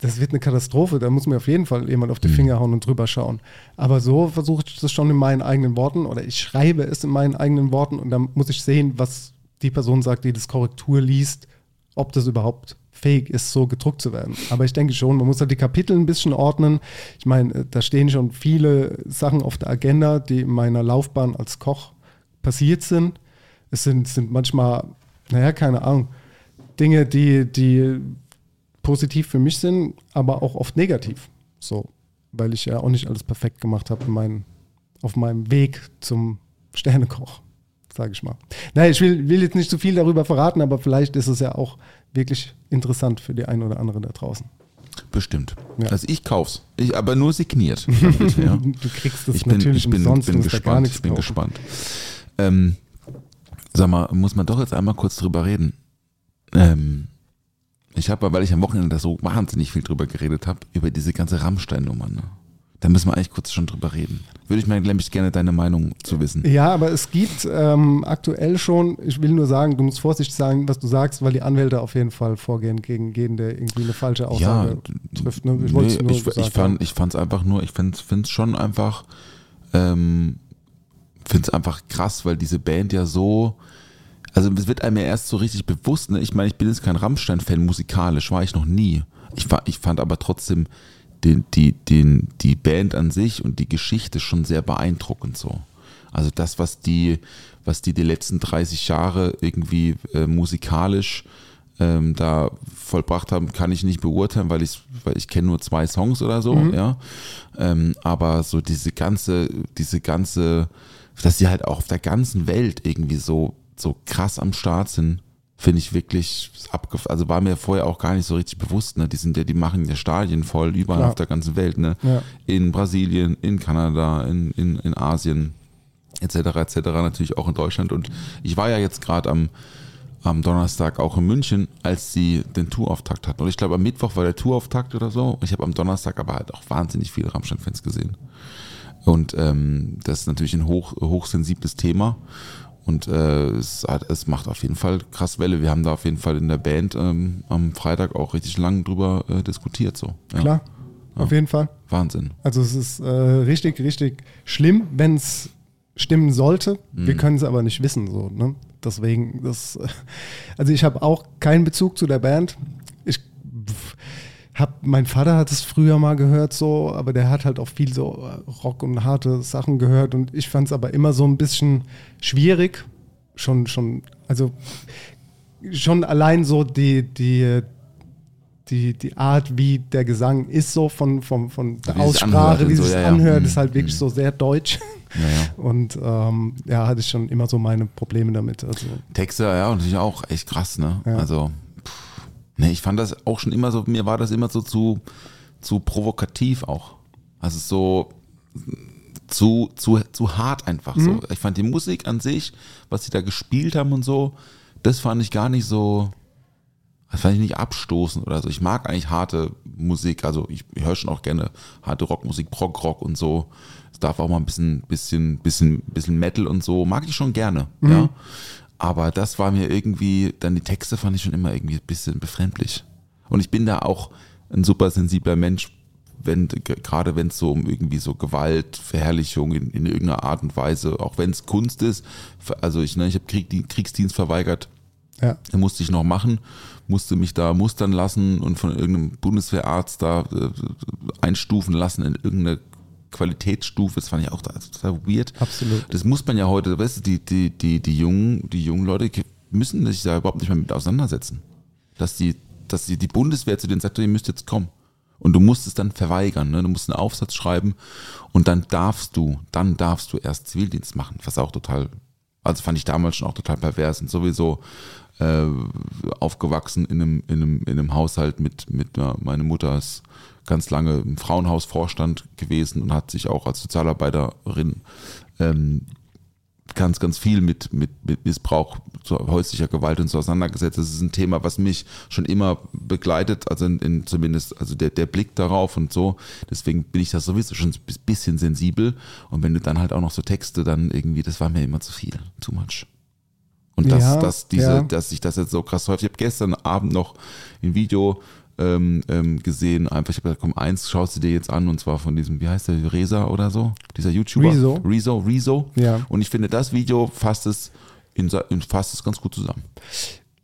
Speaker 7: Das wird eine Katastrophe. Da muss mir auf jeden Fall jemand auf die Finger hauen und drüber schauen. Aber so versuche ich das schon in meinen eigenen Worten oder ich schreibe es in meinen eigenen Worten und dann muss ich sehen, was die Person sagt, die das Korrektur liest, ob das überhaupt fähig ist, so gedruckt zu werden. Aber ich denke schon, man muss halt die Kapitel ein bisschen ordnen. Ich meine, äh, da stehen schon viele Sachen auf der Agenda, die in meiner Laufbahn als Koch passiert sind. Es sind, sind manchmal, naja, keine Ahnung, Dinge, die, die positiv für mich sind, aber auch oft negativ. So, weil ich ja auch nicht alles perfekt gemacht habe in meinen, auf meinem Weg zum Sternekoch, sage ich mal. Naja, ich will, will jetzt nicht zu viel darüber verraten, aber vielleicht ist es ja auch wirklich interessant für die ein oder andere da draußen.
Speaker 6: Bestimmt.
Speaker 7: Ja.
Speaker 6: Also ich kauf's. Ich, aber nur signiert. damit, ja.
Speaker 7: Du kriegst das
Speaker 6: ich bin,
Speaker 7: natürlich
Speaker 6: ich bin,
Speaker 7: umsonst,
Speaker 6: bin gespannt. Ich bin
Speaker 7: kaufen.
Speaker 6: gespannt. Ähm, sag mal, muss man doch jetzt einmal kurz drüber reden. Ähm, ich habe, weil ich am Wochenende da so wahnsinnig viel drüber geredet habe, über diese ganze Rammstein-Nummer. Ne? Da müssen wir eigentlich kurz schon drüber reden. Würde ich mir nämlich gerne deine Meinung zu wissen.
Speaker 7: Ja, aber es gibt ähm, aktuell schon, ich will nur sagen, du musst vorsichtig sagen, was du sagst, weil die Anwälte auf jeden Fall vorgehen gegen jeden, der irgendwie eine falsche Aussage trifft. Ne?
Speaker 6: Ich, nee, ich, ich, fand, ich fand es einfach nur, ich finde es schon einfach, ähm, finde es einfach krass, weil diese Band ja so, also es wird einem ja erst so richtig bewusst, ne? ich meine, ich bin jetzt kein Rammstein-Fan, musikalisch war ich noch nie. Ich, ich fand aber trotzdem den, die, den, die Band an sich und die Geschichte schon sehr beeindruckend so. Also das, was die, was die die letzten 30 Jahre irgendwie äh, musikalisch ähm, da vollbracht haben, kann ich nicht beurteilen, weil ich, weil ich kenne nur zwei Songs oder so, mhm. ja. Ähm, aber so diese ganze, diese ganze, dass sie halt auch auf der ganzen Welt irgendwie so, so krass am Start sind, finde ich wirklich abgef also war mir vorher auch gar nicht so richtig bewusst, ne? Die sind ja, die machen ja Stadien voll überall Klar. auf der ganzen Welt, ne? Ja. In Brasilien, in Kanada, in, in, in Asien, etc. etc. natürlich auch in Deutschland. Und ich war ja jetzt gerade am, am Donnerstag auch in München, als sie den Tourauftakt hatten. Und ich glaube, am Mittwoch war der Tourauftakt oder so. Ich habe am Donnerstag aber halt auch wahnsinnig viele Rammstein-Fans gesehen. Und ähm, das ist natürlich ein hoch, hochsensibles Thema. Und äh, es, hat, es macht auf jeden Fall krass Welle. Wir haben da auf jeden Fall in der Band ähm, am Freitag auch richtig lang drüber äh, diskutiert. So.
Speaker 7: Ja. Klar, ja. auf jeden Fall.
Speaker 6: Wahnsinn.
Speaker 7: Also es ist äh, richtig, richtig schlimm, wenn es stimmen sollte. Mhm. Wir können es aber nicht wissen. So, ne? Deswegen, das, also ich habe auch keinen Bezug zu der Band. Ich hab, mein Vater hat es früher mal gehört so, aber der hat halt auch viel so äh, Rock und harte Sachen gehört und ich fand es aber immer so ein bisschen schwierig. Schon, schon, also schon allein so die, die, die, die Art, wie der Gesang ist, so von, von, von der wie Aussprache, wie es sich ja, anhört, ja. ist halt wirklich mhm. so sehr deutsch. Ja, und ähm, ja, hatte ich schon immer so meine Probleme damit. Also.
Speaker 6: Texte, ja, natürlich auch echt krass, ne? Also Nee, ich fand das auch schon immer so, mir war das immer so zu, zu provokativ auch. Also so zu, zu, zu hart einfach mhm. so. Ich fand die Musik an sich, was sie da gespielt haben und so, das fand ich gar nicht so, das fand ich nicht abstoßend oder so. Ich mag eigentlich harte Musik, also ich höre schon auch gerne harte Rockmusik, Prog-Rock und so. Es darf auch mal ein bisschen, bisschen, bisschen, bisschen Metal und so, mag ich schon gerne, mhm. ja. Aber das war mir irgendwie, dann die Texte fand ich schon immer irgendwie ein bisschen befremdlich. Und ich bin da auch ein super sensibler Mensch, wenn, gerade wenn es so um irgendwie so Gewalt, Verherrlichung in, in irgendeiner Art und Weise, auch wenn es Kunst ist. Also ich, ne, ich habe Krieg, Kriegsdienst verweigert. Ja. Den musste ich noch machen, musste mich da mustern lassen und von irgendeinem Bundeswehrarzt da äh, einstufen lassen in irgendeine Qualitätsstufe, das fand ich auch total weird.
Speaker 7: Absolut.
Speaker 6: Das muss man ja heute, weißt du, die, die, die, die jungen, die jungen Leute müssen sich da überhaupt nicht mehr mit auseinandersetzen. Dass die, dass die, die Bundeswehr zu denen sagt, ihr müsst jetzt kommen. Und du musst es dann verweigern, ne? Du musst einen Aufsatz schreiben und dann darfst du, dann darfst du erst Zivildienst machen, was auch total, also fand ich damals schon auch total pervers und sowieso äh, aufgewachsen in einem, in einem, in einem Haushalt mit, mit meine Mutter ist ganz lange im Frauenhausvorstand gewesen und hat sich auch als Sozialarbeiterin ähm, ganz, ganz viel mit, mit, mit Missbrauch, so häuslicher Gewalt und so auseinandergesetzt. Das ist ein Thema, was mich schon immer begleitet, also in, in zumindest also der, der Blick darauf und so. Deswegen bin ich da sowieso schon ein bisschen sensibel. Und wenn du dann halt auch noch so Texte, dann irgendwie, das war mir immer zu viel, too much. Und dass, ja, dass diese, ja. dass sich das jetzt so krass häufig. Ich habe gestern Abend noch ein Video ähm, ähm, gesehen. Einfach, ich habe gesagt, komm, eins schaust du dir jetzt an und zwar von diesem, wie heißt der, Reza oder so? Dieser YouTuber.
Speaker 7: Rezo.
Speaker 6: Rezo, Rezo.
Speaker 7: Ja.
Speaker 6: Und ich finde, das Video fasst es, in, fasst es ganz gut zusammen.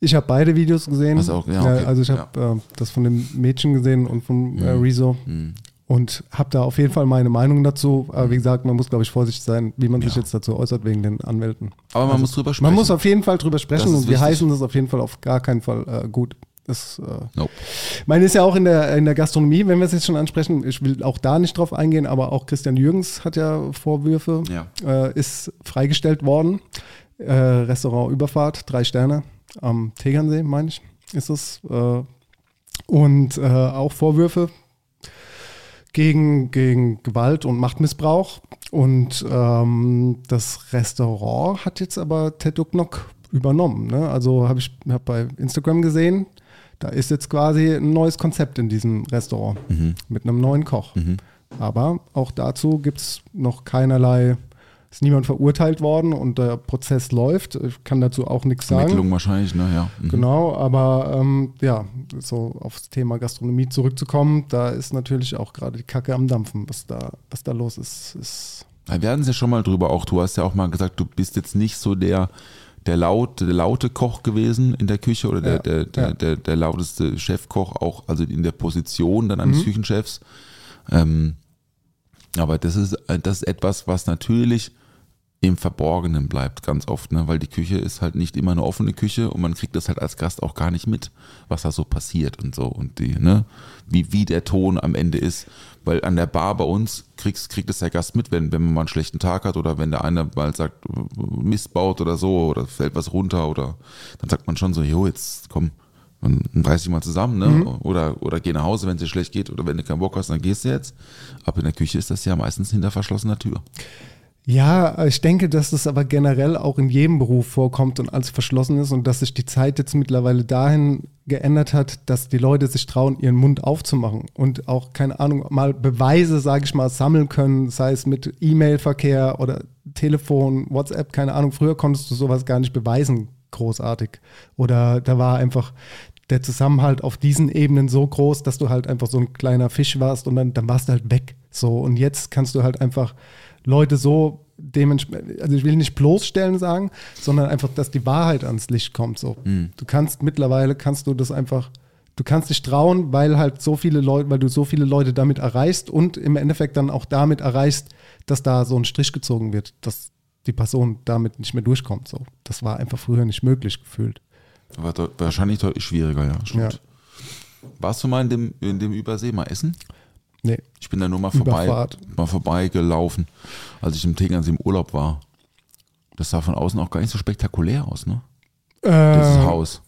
Speaker 7: Ich habe beide Videos gesehen.
Speaker 6: Also, auch, ja, okay.
Speaker 7: also ich habe ja. äh, das von dem Mädchen gesehen und von äh, mhm. Rezo. Mhm. Und habe da auf jeden Fall meine Meinung dazu. Aber wie gesagt, man muss, glaube ich, vorsichtig sein, wie man ja. sich jetzt dazu äußert wegen den Anwälten.
Speaker 6: Aber man also, muss drüber sprechen.
Speaker 7: Man muss auf jeden Fall drüber sprechen und wir heißen das auf jeden Fall auf gar keinen Fall äh, gut. Das, äh, nope. meine ist ja auch in der, in der Gastronomie, wenn wir es jetzt schon ansprechen. Ich will auch da nicht drauf eingehen, aber auch Christian Jürgens hat ja Vorwürfe,
Speaker 6: ja.
Speaker 7: Äh, ist freigestellt worden. Äh, Restaurant Überfahrt, drei Sterne am Tegernsee, meine ich, ist es. Äh, und äh, auch Vorwürfe gegen, gegen Gewalt und Machtmissbrauch. Und ähm, das Restaurant hat jetzt aber Ted Ducknock übernommen. Ne? Also habe ich hab bei Instagram gesehen, da ist jetzt quasi ein neues Konzept in diesem Restaurant mit einem neuen Koch. Aber auch dazu gibt es noch keinerlei, ist niemand verurteilt worden und der Prozess läuft. Ich kann dazu auch nichts sagen.
Speaker 6: Ermittlung wahrscheinlich, ne? Ja. Mhm.
Speaker 7: Genau, aber ähm, ja, so aufs Thema Gastronomie zurückzukommen, da ist natürlich auch gerade die Kacke am Dampfen, was da, was da los ist. ist
Speaker 6: Wir hatten es ja schon mal drüber auch. Du hast ja auch mal gesagt, du bist jetzt nicht so der, der, laut, der laute Koch gewesen in der Küche oder der,
Speaker 7: Ja,
Speaker 6: der, der,
Speaker 7: ja.
Speaker 6: der, der lauteste Chefkoch, auch also in der Position dann
Speaker 7: Mhm.
Speaker 6: eines Küchenchefs. Ähm, aber das ist, äh, das ist etwas, was natürlich im Verborgenen bleibt, ganz oft, ne? weil die Küche ist halt nicht immer eine offene Küche und man kriegt das halt als Gast auch gar nicht mit, was da so passiert und so und die, ne, wie, wie der Ton am Ende ist. Weil an der Bar bei uns kriegst, kriegt es der Gast mit, wenn, wenn man mal einen schlechten Tag hat oder wenn der eine mal sagt, Mist baut oder so oder fällt was runter oder dann sagt man schon so, jo, jetzt komm, dann reiß dich mal zusammen, ne? Oder, oder geh nach Hause, wenn es dir schlecht geht oder wenn du keinen Bock hast, dann gehst du jetzt. Aber in der Küche ist das ja meistens hinter verschlossener Tür.
Speaker 7: Ja, ich denke, dass das aber generell auch in jedem Beruf vorkommt und alles verschlossen ist und dass sich die Zeit jetzt mittlerweile dahin geändert hat, dass die Leute sich trauen, ihren Mund aufzumachen und auch, keine Ahnung, mal Beweise, sage ich mal, sammeln können, sei es mit E-Mail-Verkehr oder Telefon, WhatsApp, keine Ahnung. Früher konntest du sowas gar nicht beweisen, großartig. Oder da war einfach der Zusammenhalt auf diesen Ebenen so groß, dass du halt einfach so ein kleiner Fisch warst und dann, dann warst du halt weg. So, und jetzt kannst du halt einfach Leute so dementsprechend, also ich will nicht bloßstellen sagen, sondern einfach, dass die Wahrheit ans Licht kommt. So. Du kannst mittlerweile, kannst du das einfach, du kannst dich trauen, weil halt so viele Leute, weil du so viele Leute damit erreichst und im Endeffekt dann auch damit erreichst, dass da so ein Strich gezogen wird, dass die Person damit nicht mehr durchkommt. So. Das war einfach früher nicht möglich gefühlt.
Speaker 6: War wahrscheinlich deutlich schwieriger, ja. Stimmt. Warst du mal in dem, in dem Übersee mal essen?
Speaker 7: Nee.
Speaker 6: Ich bin da nur mal vorbei, mal vorbeigelaufen, als ich im Tegernsee im Urlaub war. Das sah von außen auch gar nicht so spektakulär aus, ne? Dieses Haus.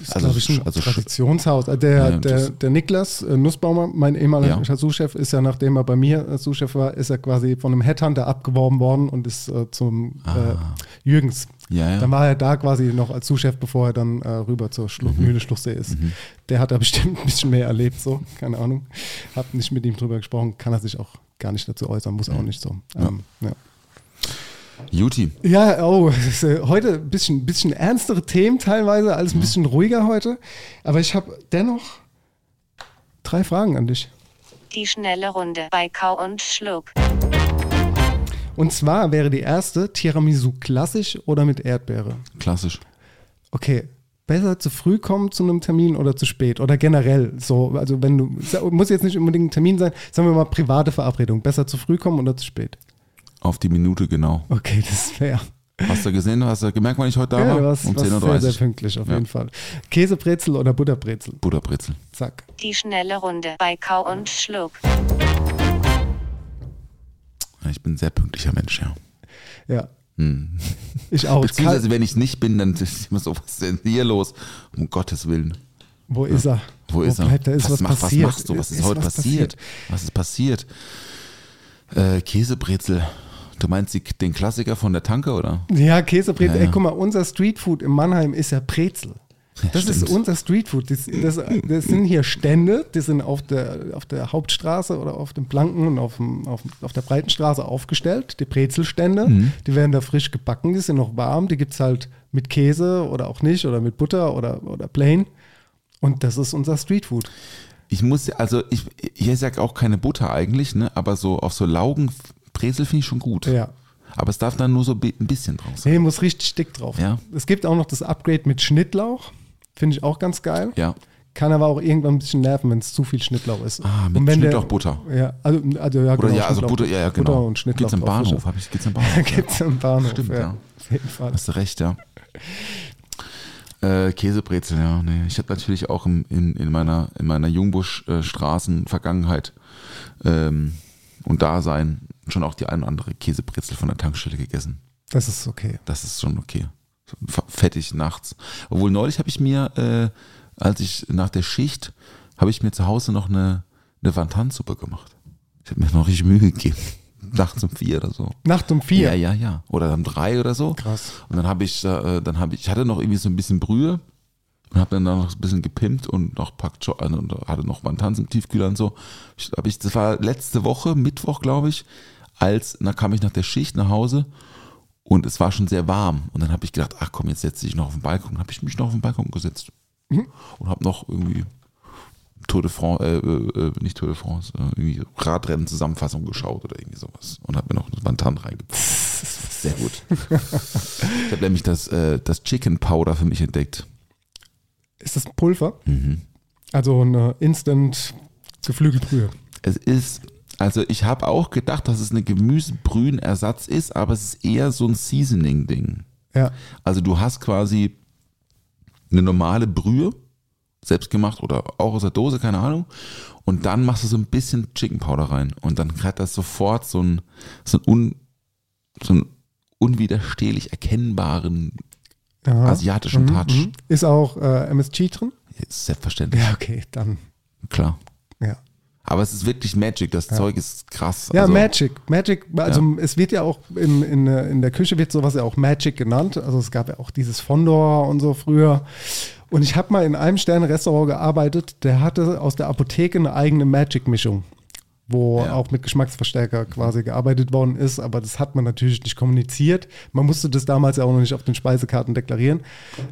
Speaker 7: ist,
Speaker 6: Also
Speaker 7: ich, ein
Speaker 6: also
Speaker 7: Traditionshaus. Äh, Der,
Speaker 6: Ja,
Speaker 7: der, der Niklas äh, Nussbaumer, mein ehemaliger
Speaker 6: Ja.
Speaker 7: Sous-Chef, ist ja, nachdem er bei mir äh, Sous-Chef war, ist er quasi von einem Headhunter abgeworben worden und ist äh, zum äh, Jürgens.
Speaker 6: Ah. Ja, ja.
Speaker 7: Dann war er da quasi noch als Sous-Chef, bevor er dann äh, rüber zur Schlu
Speaker 6: Mhm.
Speaker 7: Mühle Schluchsee ist. Der hat da bestimmt ein bisschen mehr erlebt, so, keine Ahnung. Hab nicht mit ihm drüber gesprochen, kann er sich auch gar nicht dazu äußern, muss auch nicht so. Ähm, ja.
Speaker 6: Juti,
Speaker 7: Ja, oh, äh, heute ein bisschen, bisschen ernstere Themen teilweise, alles ein bisschen ruhiger heute. Aber ich habe dennoch drei Fragen an dich.
Speaker 4: Die schnelle Runde bei Kau und Schluck.
Speaker 7: Und zwar wäre die erste Tiramisu klassisch oder mit Erdbeere?
Speaker 6: klassisch.
Speaker 7: Okay, besser zu früh kommen zu einem Termin oder zu spät? Oder generell so, also wenn du, muss jetzt nicht unbedingt ein Termin sein, sagen wir mal private Verabredung. Besser zu früh kommen oder zu spät?
Speaker 6: Auf die Minute genau.
Speaker 7: Okay, das ist fair.
Speaker 6: Hast du gesehen, hast du gemerkt, wann ich heute da
Speaker 7: Ja,
Speaker 6: war?
Speaker 7: warst,
Speaker 6: um
Speaker 7: warst
Speaker 6: 10.30
Speaker 7: sehr, sehr
Speaker 6: Uhr.
Speaker 7: pünktlich auf
Speaker 6: Ja.
Speaker 7: jeden Fall. Käsebrezel oder Butterbrezel?
Speaker 6: Butterbrezel.
Speaker 7: Zack.
Speaker 4: Die schnelle Runde bei Kau und Schluck.
Speaker 6: Ich bin ein sehr pünktlicher Mensch, ja.
Speaker 7: Ja.
Speaker 6: Hm.
Speaker 7: Ich auch.
Speaker 6: Beziehungsweise, wenn ich es nicht bin, dann ist immer so, was ist denn hier los? Um Gottes Willen.
Speaker 7: Wo ist er?
Speaker 6: Wo ist er?
Speaker 7: bleibt er? Ist was,
Speaker 6: mach-
Speaker 7: passiert?
Speaker 6: was machst du? Was ist, heute
Speaker 7: was
Speaker 6: passiert? Was ist passiert? Äh, Käsebrezel. Du meinst die, den Klassiker von der Tanke, oder?
Speaker 7: Ja, Käsebrezel.
Speaker 6: Ja, ja.
Speaker 7: Ey, guck mal, unser Streetfood in Mannheim ist ja Brezel. Das ist
Speaker 6: stimmt.
Speaker 7: unser Streetfood. Das, das, das sind hier Stände, die sind auf der, auf der Hauptstraße oder auf dem Planken und auf, dem, auf, auf der Breitenstraße aufgestellt. Die Brezelstände,
Speaker 6: Mhm.
Speaker 7: die werden da frisch gebacken, die sind noch warm. Die gibt es halt mit Käse oder auch nicht oder mit Butter oder, oder plain. Und das ist unser Streetfood.
Speaker 6: Ich muss, ja- also ich, ich sag auch keine Butter eigentlich, ne? aber so auf so Laugen Brezel finde ich schon gut.
Speaker 7: Ja.
Speaker 6: Aber es darf dann nur so ein bisschen drauf sein.
Speaker 7: Nee, muss richtig dick drauf.
Speaker 6: Ja.
Speaker 7: Es gibt auch noch das Upgrade mit Schnittlauch. Finde ich auch ganz geil.
Speaker 6: Ja.
Speaker 7: Kann aber auch irgendwann ein bisschen nerven, wenn es zu viel Schnittlauch ist.
Speaker 6: Ah, mit
Speaker 7: Und wenn der-
Speaker 6: Schnittlauch Butter.
Speaker 7: Ja, also, also ja,
Speaker 6: Oder
Speaker 7: genau,
Speaker 6: ja, also Butter, ja, ja, genau.
Speaker 7: Butter und Schnittlauch.
Speaker 6: Gibt's im Bahnhof,
Speaker 7: sicher.
Speaker 6: hab ich, gibt's im Bahnhof.
Speaker 7: Gibt's im Bahnhof,
Speaker 6: Stimmt,
Speaker 7: ja.
Speaker 6: ja.
Speaker 7: Auf jeden Fall.
Speaker 6: Hast du recht, ja. Äh, Käsebrezel, ja. Nee. Ich habe natürlich auch im, in, in meiner, in meiner Jungbusch-Straßen-Vergangenheit ähm, und Dasein schon auch die ein oder andere Käsebrezel von der Tankstelle gegessen.
Speaker 7: Das ist okay.
Speaker 6: Das ist schon okay. Fettig nachts. Obwohl neulich habe ich mir, äh, als ich nach der Schicht, habe ich mir zu Hause noch eine, eine Wantansuppe gemacht. Ich habe mir noch richtig Mühe gegeben. nachts um vier oder so.
Speaker 7: Nacht um vier.
Speaker 6: Ja, ja, ja. Oder um drei oder so.
Speaker 7: Krass.
Speaker 6: Und dann habe ich, äh, dann habe ich, ich hatte noch irgendwie so ein bisschen Brühe und habe dann noch ein bisschen gepimpt und noch packt also, und hatte noch mal einen Tanz im Tiefkühler und so. Ich, hab ich, das war letzte Woche, Mittwoch, glaube ich, als, da kam ich nach der Schicht nach Hause und es war schon sehr warm. Und dann habe ich gedacht, ach komm, jetzt setze ich noch auf den Balkon. Dann habe ich mich noch auf den Balkon gesetzt und habe noch irgendwie Tour de France, äh, äh, nicht Tour de France, äh, irgendwie Radrennen-Zusammenfassung geschaut oder irgendwie sowas. Und habe mir noch einen Bantan reingepackt. Sehr gut. ich habe nämlich das, äh, das Chicken Powder für mich entdeckt.
Speaker 7: Ist das ein Pulver?
Speaker 6: Mhm.
Speaker 7: Also eine Instant Geflügelbrühe.
Speaker 6: Es ist, also ich habe auch gedacht, dass es eine Gemüsebrühenersatz ist, aber es ist eher so ein Seasoning-Ding.
Speaker 7: Ja.
Speaker 6: Also du hast quasi eine normale Brühe, selbst gemacht oder auch aus der Dose, keine Ahnung. Und dann machst du so ein bisschen Chicken Powder rein. Und dann hat das sofort so einen, so einen, un, so einen unwiderstehlich erkennbaren
Speaker 7: ja.
Speaker 6: asiatischen
Speaker 7: Mhm,
Speaker 6: Touch.
Speaker 7: mhm. Ist auch äh, MSG drin?
Speaker 6: Selbstverständlich,
Speaker 7: Ja, okay, dann.
Speaker 6: klar.
Speaker 7: Ja.
Speaker 6: Aber es ist wirklich Magic, das Zeug ist krass.
Speaker 7: Ja,
Speaker 6: also,
Speaker 7: Magic. Magic, also es wird ja auch in, in, in der Küche wird sowas ja auch Magic genannt. Also es gab ja auch dieses Fondor und so früher. Und ich habe mal in einem Sterne-Restaurant gearbeitet, der hatte aus der Apotheke eine eigene Magic-Mischung, wo
Speaker 6: Ja.
Speaker 7: auch mit Geschmacksverstärker quasi gearbeitet worden ist. Aber das hat man natürlich nicht kommuniziert. Man musste das damals ja auch noch nicht auf den Speisekarten deklarieren.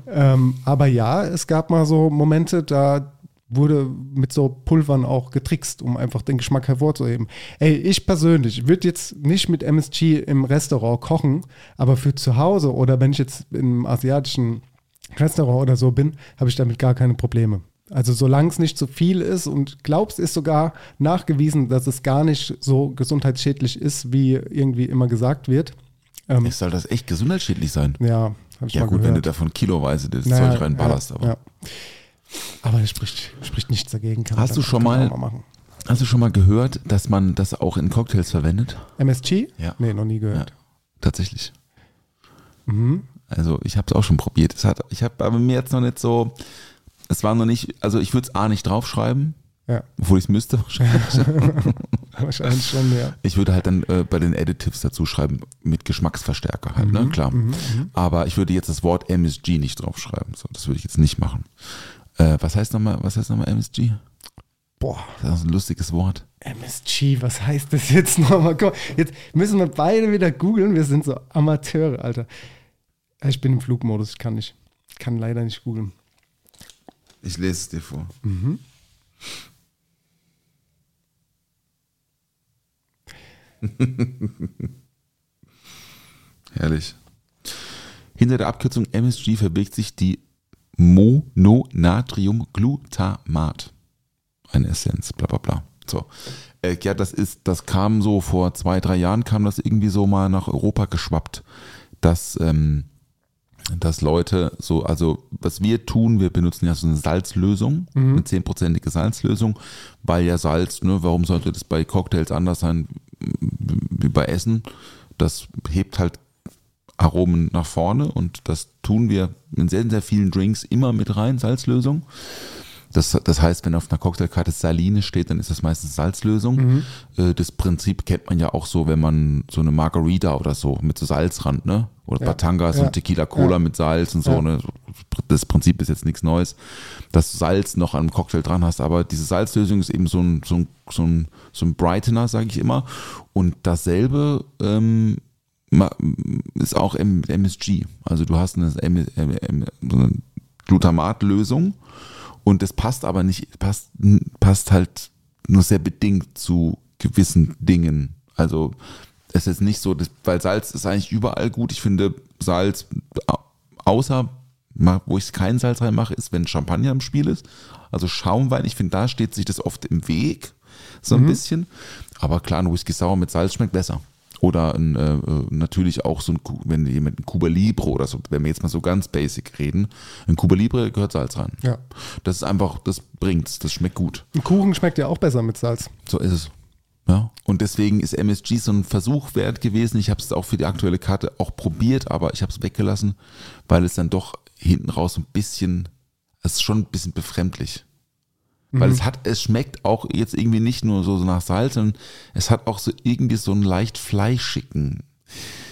Speaker 7: Ähm, aber ja, es gab mal so Momente, da wurde mit so Pulvern auch getrickst, um einfach den Geschmack hervorzuheben. Ey, ich persönlich würde jetzt nicht mit MSG im Restaurant kochen, aber für zu Hause oder wenn ich jetzt im asiatischen Restaurant oder so bin, habe ich damit gar keine Probleme. Also solange es nicht zu viel ist und glaubst, ist sogar nachgewiesen, dass es gar nicht so gesundheitsschädlich ist, wie irgendwie immer gesagt wird. Ähm,
Speaker 6: Es soll das echt gesundheitsschädlich sein.
Speaker 7: ja, habe ich
Speaker 6: Ja
Speaker 7: mal
Speaker 6: gut, wenn du
Speaker 7: gehört.
Speaker 6: davon kiloweise das
Speaker 7: Naja,
Speaker 6: Zeug reinballerst.
Speaker 7: ja,
Speaker 6: aber.
Speaker 7: ja. Aber das spricht, spricht nichts dagegen. Kann
Speaker 6: Hast du schon mal-
Speaker 7: machen.
Speaker 6: Hast du schon mal gehört, dass man das auch in Cocktails verwendet?
Speaker 7: MSG?
Speaker 6: Ja.
Speaker 7: Nee, noch nie gehört.
Speaker 6: Tatsächlich.
Speaker 7: Mhm.
Speaker 6: Also ich habe es auch schon probiert. Es hat, ich habe aber mir jetzt noch nicht so, es war noch nicht, also ich würde es A nicht draufschreiben,
Speaker 7: Ja,
Speaker 6: obwohl ich es müsste wahrscheinlich.
Speaker 7: wahrscheinlich schon, ja.
Speaker 6: Ich würde halt dann äh, bei den Additives dazu schreiben, mit Geschmacksverstärker halt,
Speaker 7: Mhm,
Speaker 6: ne? Klar. Aber ich würde jetzt das Wort MSG nicht draufschreiben. So, das würde ich jetzt nicht machen. Äh, was heißt nochmal, was heißt nochmal MSG?
Speaker 7: Boah,
Speaker 6: Das ist ein lustiges Wort.
Speaker 7: MSG, was heißt das jetzt nochmal? Guck, jetzt müssen wir beide wieder googeln. Wir sind so Amateure, Alter. Ich bin im Flugmodus, ich kann nicht. Ich kann leider nicht googeln.
Speaker 6: Ich lese es dir vor. Herrlich. Hinter der Abkürzung MSG verbirgt sich die Mononatriumglutamat. Eine Essenz, bla bla bla. So. Äh, ja, das ist, das kam so vor zwei, drei Jahren, kam das irgendwie so mal nach Europa geschwappt, dass, ähm, dass Leute so, also was wir tun, wir benutzen ja so eine Salzlösung, eine zehnprozentige Salzlösung, weil ja Salz, ne, warum sollte das bei Cocktails anders sein wie bei Essen? Das hebt halt Aromen nach vorne und das tun wir in sehr, sehr vielen Drinks immer mit rein, Salzlösung. Das, das heißt, wenn auf einer Cocktailkarte Saline steht, dann ist das meistens Salzlösung. Äh, Das Prinzip kennt man ja auch so, wenn man so eine Margarita oder so mit so Salzrand, ne? Oder
Speaker 7: Ja.
Speaker 6: Batangas
Speaker 7: Ja.
Speaker 6: und Tequila Cola
Speaker 7: Ja.
Speaker 6: mit Salz und so, ne? Das Prinzip ist jetzt nichts Neues, dass du Salz noch an einem Cocktail dran hast, aber diese Salzlösung ist eben so ein, so ein, so ein, so ein Brightener, sage ich immer. Und dasselbe ähm, ist auch MSG. Also du hast eine, eine Glutamatlösung und das passt aber nicht, passt, passt halt nur sehr bedingt zu gewissen Dingen. Also es ist nicht so, dass, weil Salz ist eigentlich überall gut. Ich finde Salz, au- außer wo ich kein Salz reinmache, ist, wenn Champagner im Spiel ist. Also Schaumwein, ich finde, da steht sich das oft im Weg, so ein bisschen. Aber klar, ein Whisky Sauer mit Salz schmeckt besser. Oder ein, äh, natürlich auch so ein, wenn jemand ein Cuba Libre oder so, wenn wir jetzt mal so ganz basic reden, ein Cuba Libre gehört Salz rein.
Speaker 7: Ja.
Speaker 6: Das ist einfach, das bringt's, das schmeckt gut.
Speaker 7: Ein Kuchen schmeckt ja auch besser mit Salz.
Speaker 6: So ist es. Ja. Und deswegen ist MSG so ein Versuch wert gewesen. Ich habe es auch für die aktuelle Karte auch probiert, aber ich habe es weggelassen, weil es dann doch hinten raus ein bisschen, es ist schon ein bisschen befremdlich. Weil es hat, es schmeckt auch jetzt irgendwie nicht nur so nach Salz, sondern es hat auch so irgendwie so einen leicht fleischigen,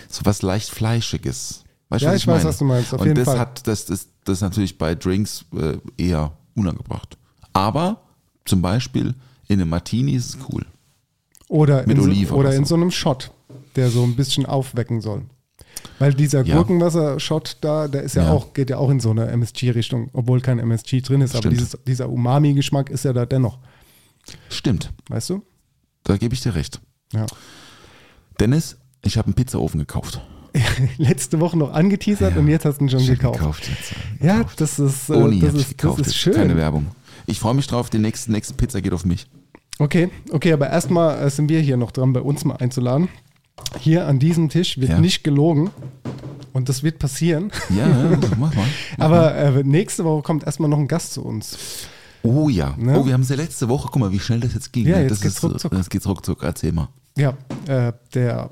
Speaker 6: so was leicht Fleischiges. Weißt
Speaker 7: Ja,
Speaker 6: was
Speaker 7: ich weiß,
Speaker 6: meine?
Speaker 7: was du meinst, auf
Speaker 6: Und
Speaker 7: jeden
Speaker 6: das
Speaker 7: Fall.
Speaker 6: hat, das ist, das ist natürlich bei Drinks äh, eher unangebracht. Aber zum Beispiel in einem Martini ist es cool.
Speaker 7: Oder,
Speaker 6: Mit
Speaker 7: in, so, oder
Speaker 6: oder
Speaker 7: in
Speaker 6: so.
Speaker 7: so einem Shot, der so ein bisschen aufwecken soll. Weil dieser
Speaker 6: Ja.
Speaker 7: Gurkenwasser-Shot da, der ist ja,
Speaker 6: Ja.
Speaker 7: auch, geht ja auch in so eine MSG-Richtung, obwohl kein MSG drin ist, aber
Speaker 6: Stimmt.
Speaker 7: dieses, dieser Umami-Geschmack ist ja da dennoch,
Speaker 6: Stimmt,
Speaker 7: weißt du?
Speaker 6: da gebe ich dir recht.
Speaker 7: Ja.
Speaker 6: Dennis, ich habe einen Pizzaofen gekauft.
Speaker 7: Letzte Woche noch angeteasert
Speaker 6: Ja.
Speaker 7: und jetzt hast du ihn schon gekauft.
Speaker 6: gekauft.
Speaker 7: Ja, das ist, äh,
Speaker 6: Oni
Speaker 7: das ist, das
Speaker 6: gekauft.
Speaker 7: ist
Speaker 6: jetzt.
Speaker 7: schön.
Speaker 6: Keine Werbung. Ich freue mich drauf, die nächste, nächste Pizza geht auf mich.
Speaker 7: Okay, okay, aber erstmal äh, sind wir hier noch dran, bei uns mal einzuladen. Hier an diesem Tisch wird
Speaker 6: Ja.
Speaker 7: nicht gelogen und das wird passieren.
Speaker 6: Ja, ja mach mal.
Speaker 7: Aber äh, nächste Woche kommt erstmal noch ein Gast zu uns.
Speaker 6: Oh ja.
Speaker 7: Ne?
Speaker 6: Oh, wir haben es ja letzte Woche. Guck mal, wie schnell das jetzt ging.
Speaker 7: Ja,
Speaker 6: ne?
Speaker 7: jetzt
Speaker 6: das
Speaker 7: geht's
Speaker 6: ist,
Speaker 7: ruckzuck.
Speaker 6: Das geht ruckzuck. Erzähl mal.
Speaker 7: Ja, äh, der,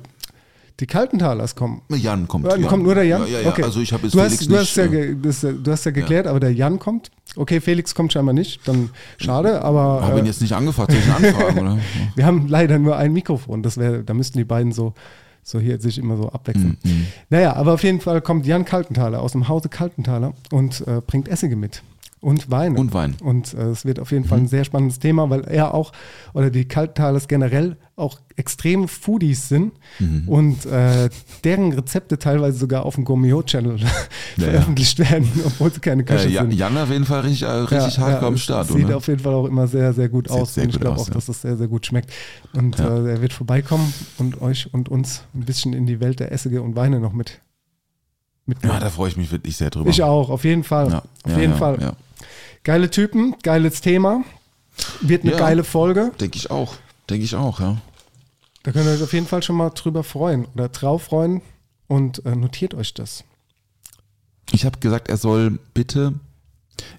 Speaker 7: die Kaltentalers kommen.
Speaker 6: Jan kommt.
Speaker 7: Jan, kommt nur der Jan?
Speaker 6: Ja, ja, ja.
Speaker 7: Okay.
Speaker 6: Also ich habe jetzt
Speaker 7: du
Speaker 6: Felix
Speaker 7: hast, du, hast
Speaker 6: nicht,
Speaker 7: ja
Speaker 6: äh,
Speaker 7: das, äh, du hast ja geklärt, aber der Jan kommt. Okay, Felix kommt scheinbar nicht, dann schade, aber
Speaker 6: habe ihn
Speaker 7: äh,
Speaker 6: jetzt nicht angefragt, soll ich ihn anfragen, oder?
Speaker 7: wir haben leider nur ein Mikrofon. Das wäre, da müssten die beiden so, so hier sich immer so abwechseln.
Speaker 6: Mhm.
Speaker 7: Naja, aber auf jeden Fall kommt Jan Kaltenthaler aus dem Hause Kaltenthaler und äh, bringt Essige mit. Und Weine.
Speaker 6: Und Wein.
Speaker 7: Und äh, es wird auf jeden Fall ein sehr spannendes Thema, weil er auch, oder die Kalttalers generell auch extreme Foodies sind
Speaker 6: Mhm.
Speaker 7: und äh, deren Rezepte teilweise sogar auf dem Gourmet-Channel veröffentlicht werden, obwohl sie keine Köche
Speaker 6: Äh, Jan,
Speaker 7: sind.
Speaker 6: Jan auf jeden Fall richtig, äh, richtig
Speaker 7: Ja, ja,
Speaker 6: am Start.
Speaker 7: Sieht
Speaker 6: oder?
Speaker 7: auf jeden Fall auch immer sehr, sehr gut
Speaker 6: Sieht
Speaker 7: aus.
Speaker 6: sehr
Speaker 7: und ich
Speaker 6: gut
Speaker 7: glaube
Speaker 6: aus,
Speaker 7: auch,
Speaker 6: ja.
Speaker 7: dass es sehr, sehr gut schmeckt. Und
Speaker 6: Ja.
Speaker 7: äh, er wird vorbeikommen und euch und uns ein bisschen in die Welt der Essige und Weine noch mit. mitnehmen.
Speaker 6: ja, da freue ich mich wirklich sehr drüber.
Speaker 7: ich auch, auf jeden Fall.
Speaker 6: Ja,
Speaker 7: auf
Speaker 6: ja,
Speaker 7: jeden
Speaker 6: ja,
Speaker 7: Fall. Geile Typen, geiles Thema. Wird eine
Speaker 6: Ja.
Speaker 7: geile Folge.
Speaker 6: Denke ich auch. Denke ich auch, ja.
Speaker 7: Da könnt ihr euch auf jeden Fall schon mal drüber freuen oder drauf freuen und äh, notiert euch das.
Speaker 6: Ich habe gesagt, er soll bitte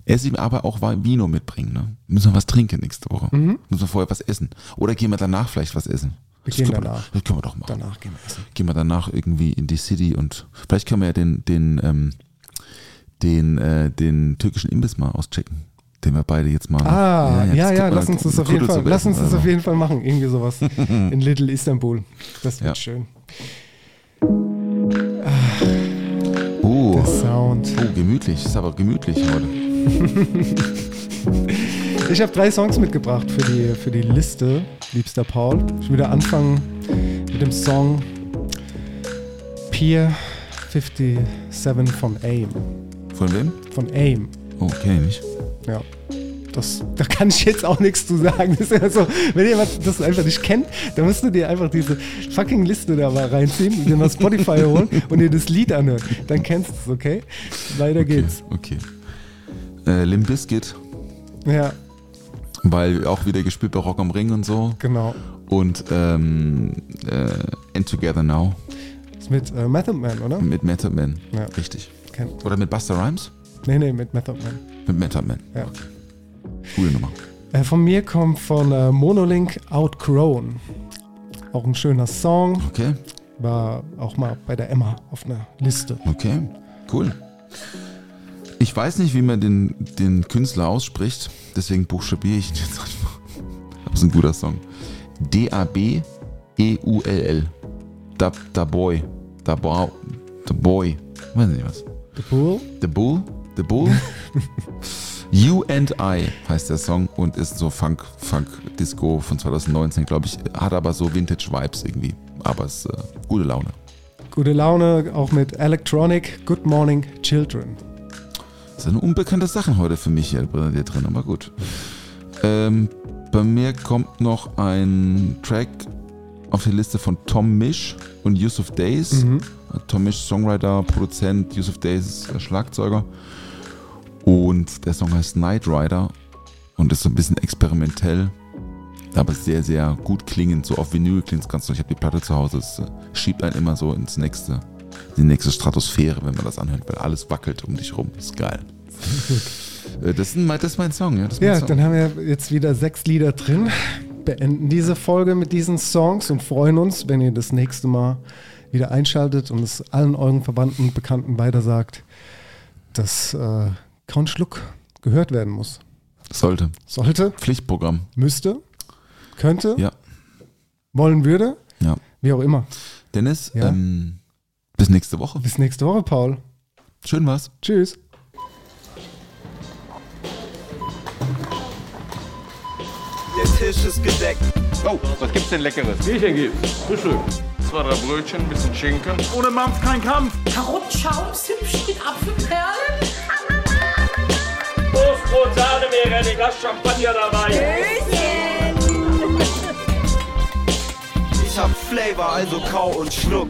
Speaker 6: Ess ihm aber auch Vino mitbringen. Ne? Müssen wir was trinken nächste Woche.
Speaker 7: Mhm.
Speaker 6: Müssen wir vorher was essen. Oder gehen wir danach vielleicht was essen.
Speaker 7: Wir
Speaker 6: Das
Speaker 7: gehen
Speaker 6: können
Speaker 7: danach.
Speaker 6: Das können wir doch machen.
Speaker 7: Danach gehen wir essen.
Speaker 6: Gehen wir danach irgendwie in die City und vielleicht können wir ja den, den, ähm, den, äh, den türkischen Imbiss mal auschecken. Den wir beide jetzt mal.
Speaker 7: Ah, ja, ja,
Speaker 6: das-
Speaker 7: lass uns das auf jeden Fall,
Speaker 6: Kuddelsuppe
Speaker 7: lass uns das auf jeden Fall machen. Irgendwie sowas in Little Istanbul. Das wird
Speaker 6: Ja.
Speaker 7: schön.
Speaker 6: Oh,
Speaker 7: Der Sound.
Speaker 6: oh, gemütlich. Ist aber gemütlich heute.
Speaker 7: Ich habe drei Songs mitgebracht für die, für die Liste, liebster Paul. Ich will wieder anfangen mit dem Song Pier 57 von AIM.
Speaker 6: Von wem?
Speaker 7: Von AIM.
Speaker 6: Oh, kenn ich nicht.
Speaker 7: Ja. Das, da kann ich jetzt auch nichts zu sagen. Das ist ja so, wenn jemand das einfach nicht kennt, dann musst du dir einfach diese fucking Liste da mal reinziehen, dir mal Spotify holen und dir das Lied anhören. Dann kennst du es, okay? Weiter geht's.
Speaker 6: Okay. Äh, Limp Bizkit,
Speaker 7: Ja,
Speaker 6: weil auch wieder gespielt bei Rock am Ring und so.
Speaker 7: genau.
Speaker 6: Und ähm, äh, And Together Now
Speaker 7: Ist mit äh, Method Man, oder?
Speaker 6: mit Method Man.
Speaker 7: Ja.
Speaker 6: Richtig.
Speaker 7: Kenn.
Speaker 6: Oder mit Buster Rhymes?
Speaker 7: Nee, nee, mit Method Man.
Speaker 6: Mit Method Man.
Speaker 7: Ja.
Speaker 6: Coole Nummer.
Speaker 7: Äh, von mir kommt von äh, Monolink Outgrown. Auch ein schöner Song.
Speaker 6: Okay,
Speaker 7: War auch mal bei der Emma auf einer Liste.
Speaker 6: okay, cool. Ich weiß nicht, wie man den, den Künstler ausspricht, deswegen buchstabiere ich ihn jetzt einfach. Das ist ein guter Song. D-A-B-E-U-L-L. Da, da Boy. Da Boy. Da Boy. Weiß nicht was.
Speaker 7: The Bull.
Speaker 6: The Bull. The Bull. you and I heißt der Song und ist so Funk, Funk Disco von 2019, glaube ich. Hat aber so Vintage Vibes irgendwie. Aber ist äh, gute Laune.
Speaker 7: Gute Laune, auch mit Electronic Good Morning Children.
Speaker 6: Das sind unbekannte Sachen heute für mich hier hier drin, aber gut. Ähm, bei mir kommt noch ein Track auf die Liste von Tom Misch und Yusuf Days.
Speaker 7: Mhm.
Speaker 6: Tom Misch, Songwriter, Produzent, Yusuf Days, Schlagzeuger. Und der Song heißt Night Rider und ist so ein bisschen experimentell, aber sehr, sehr gut klingend. So auf Vinyl klingt es ganz toll. Ich habe die Platte zu Hause. Es äh, schiebt einen immer so ins nächste, in die nächste Stratosphäre, wenn man das anhört, weil alles wackelt um dich rum. Ist geil. Äh, Das ist, mein, das ist mein Song, ja. Mein
Speaker 7: Ja,
Speaker 6: Song.
Speaker 7: dann haben wir jetzt wieder sechs Lieder drin. Beenden diese Folge mit diesen Songs und freuen uns, wenn ihr das nächste Mal wieder einschaltet und es allen euren Verwandten und Bekannten weitersagt, dass äh, Count Schluck gehört werden muss.
Speaker 6: Sollte.
Speaker 7: Sollte,
Speaker 6: Pflichtprogramm.
Speaker 7: müsste, könnte,
Speaker 6: Ja.
Speaker 7: wollen würde,
Speaker 6: Ja.
Speaker 7: wie auch immer.
Speaker 6: Dennis,
Speaker 7: Ja?
Speaker 6: ähm, bis nächste Woche.
Speaker 7: Bis nächste Woche, Paul.
Speaker 6: Schön war's.
Speaker 7: Tschüss.
Speaker 5: Tisch ist gedeckt.
Speaker 8: Oh, was gibt's denn Leckeres?
Speaker 9: Bierchen gibt's. Frühstück. Zwei, drei Brötchen, ein bisschen Schinken. Ohne Mampf kein Kampf.
Speaker 10: Karottenschaum, hübsch mit Apfelperlen.
Speaker 9: Toastbrot, Sahne, wäre ein Glas Champagner dabei.
Speaker 5: Ich hab Flavor, also kau und schluck.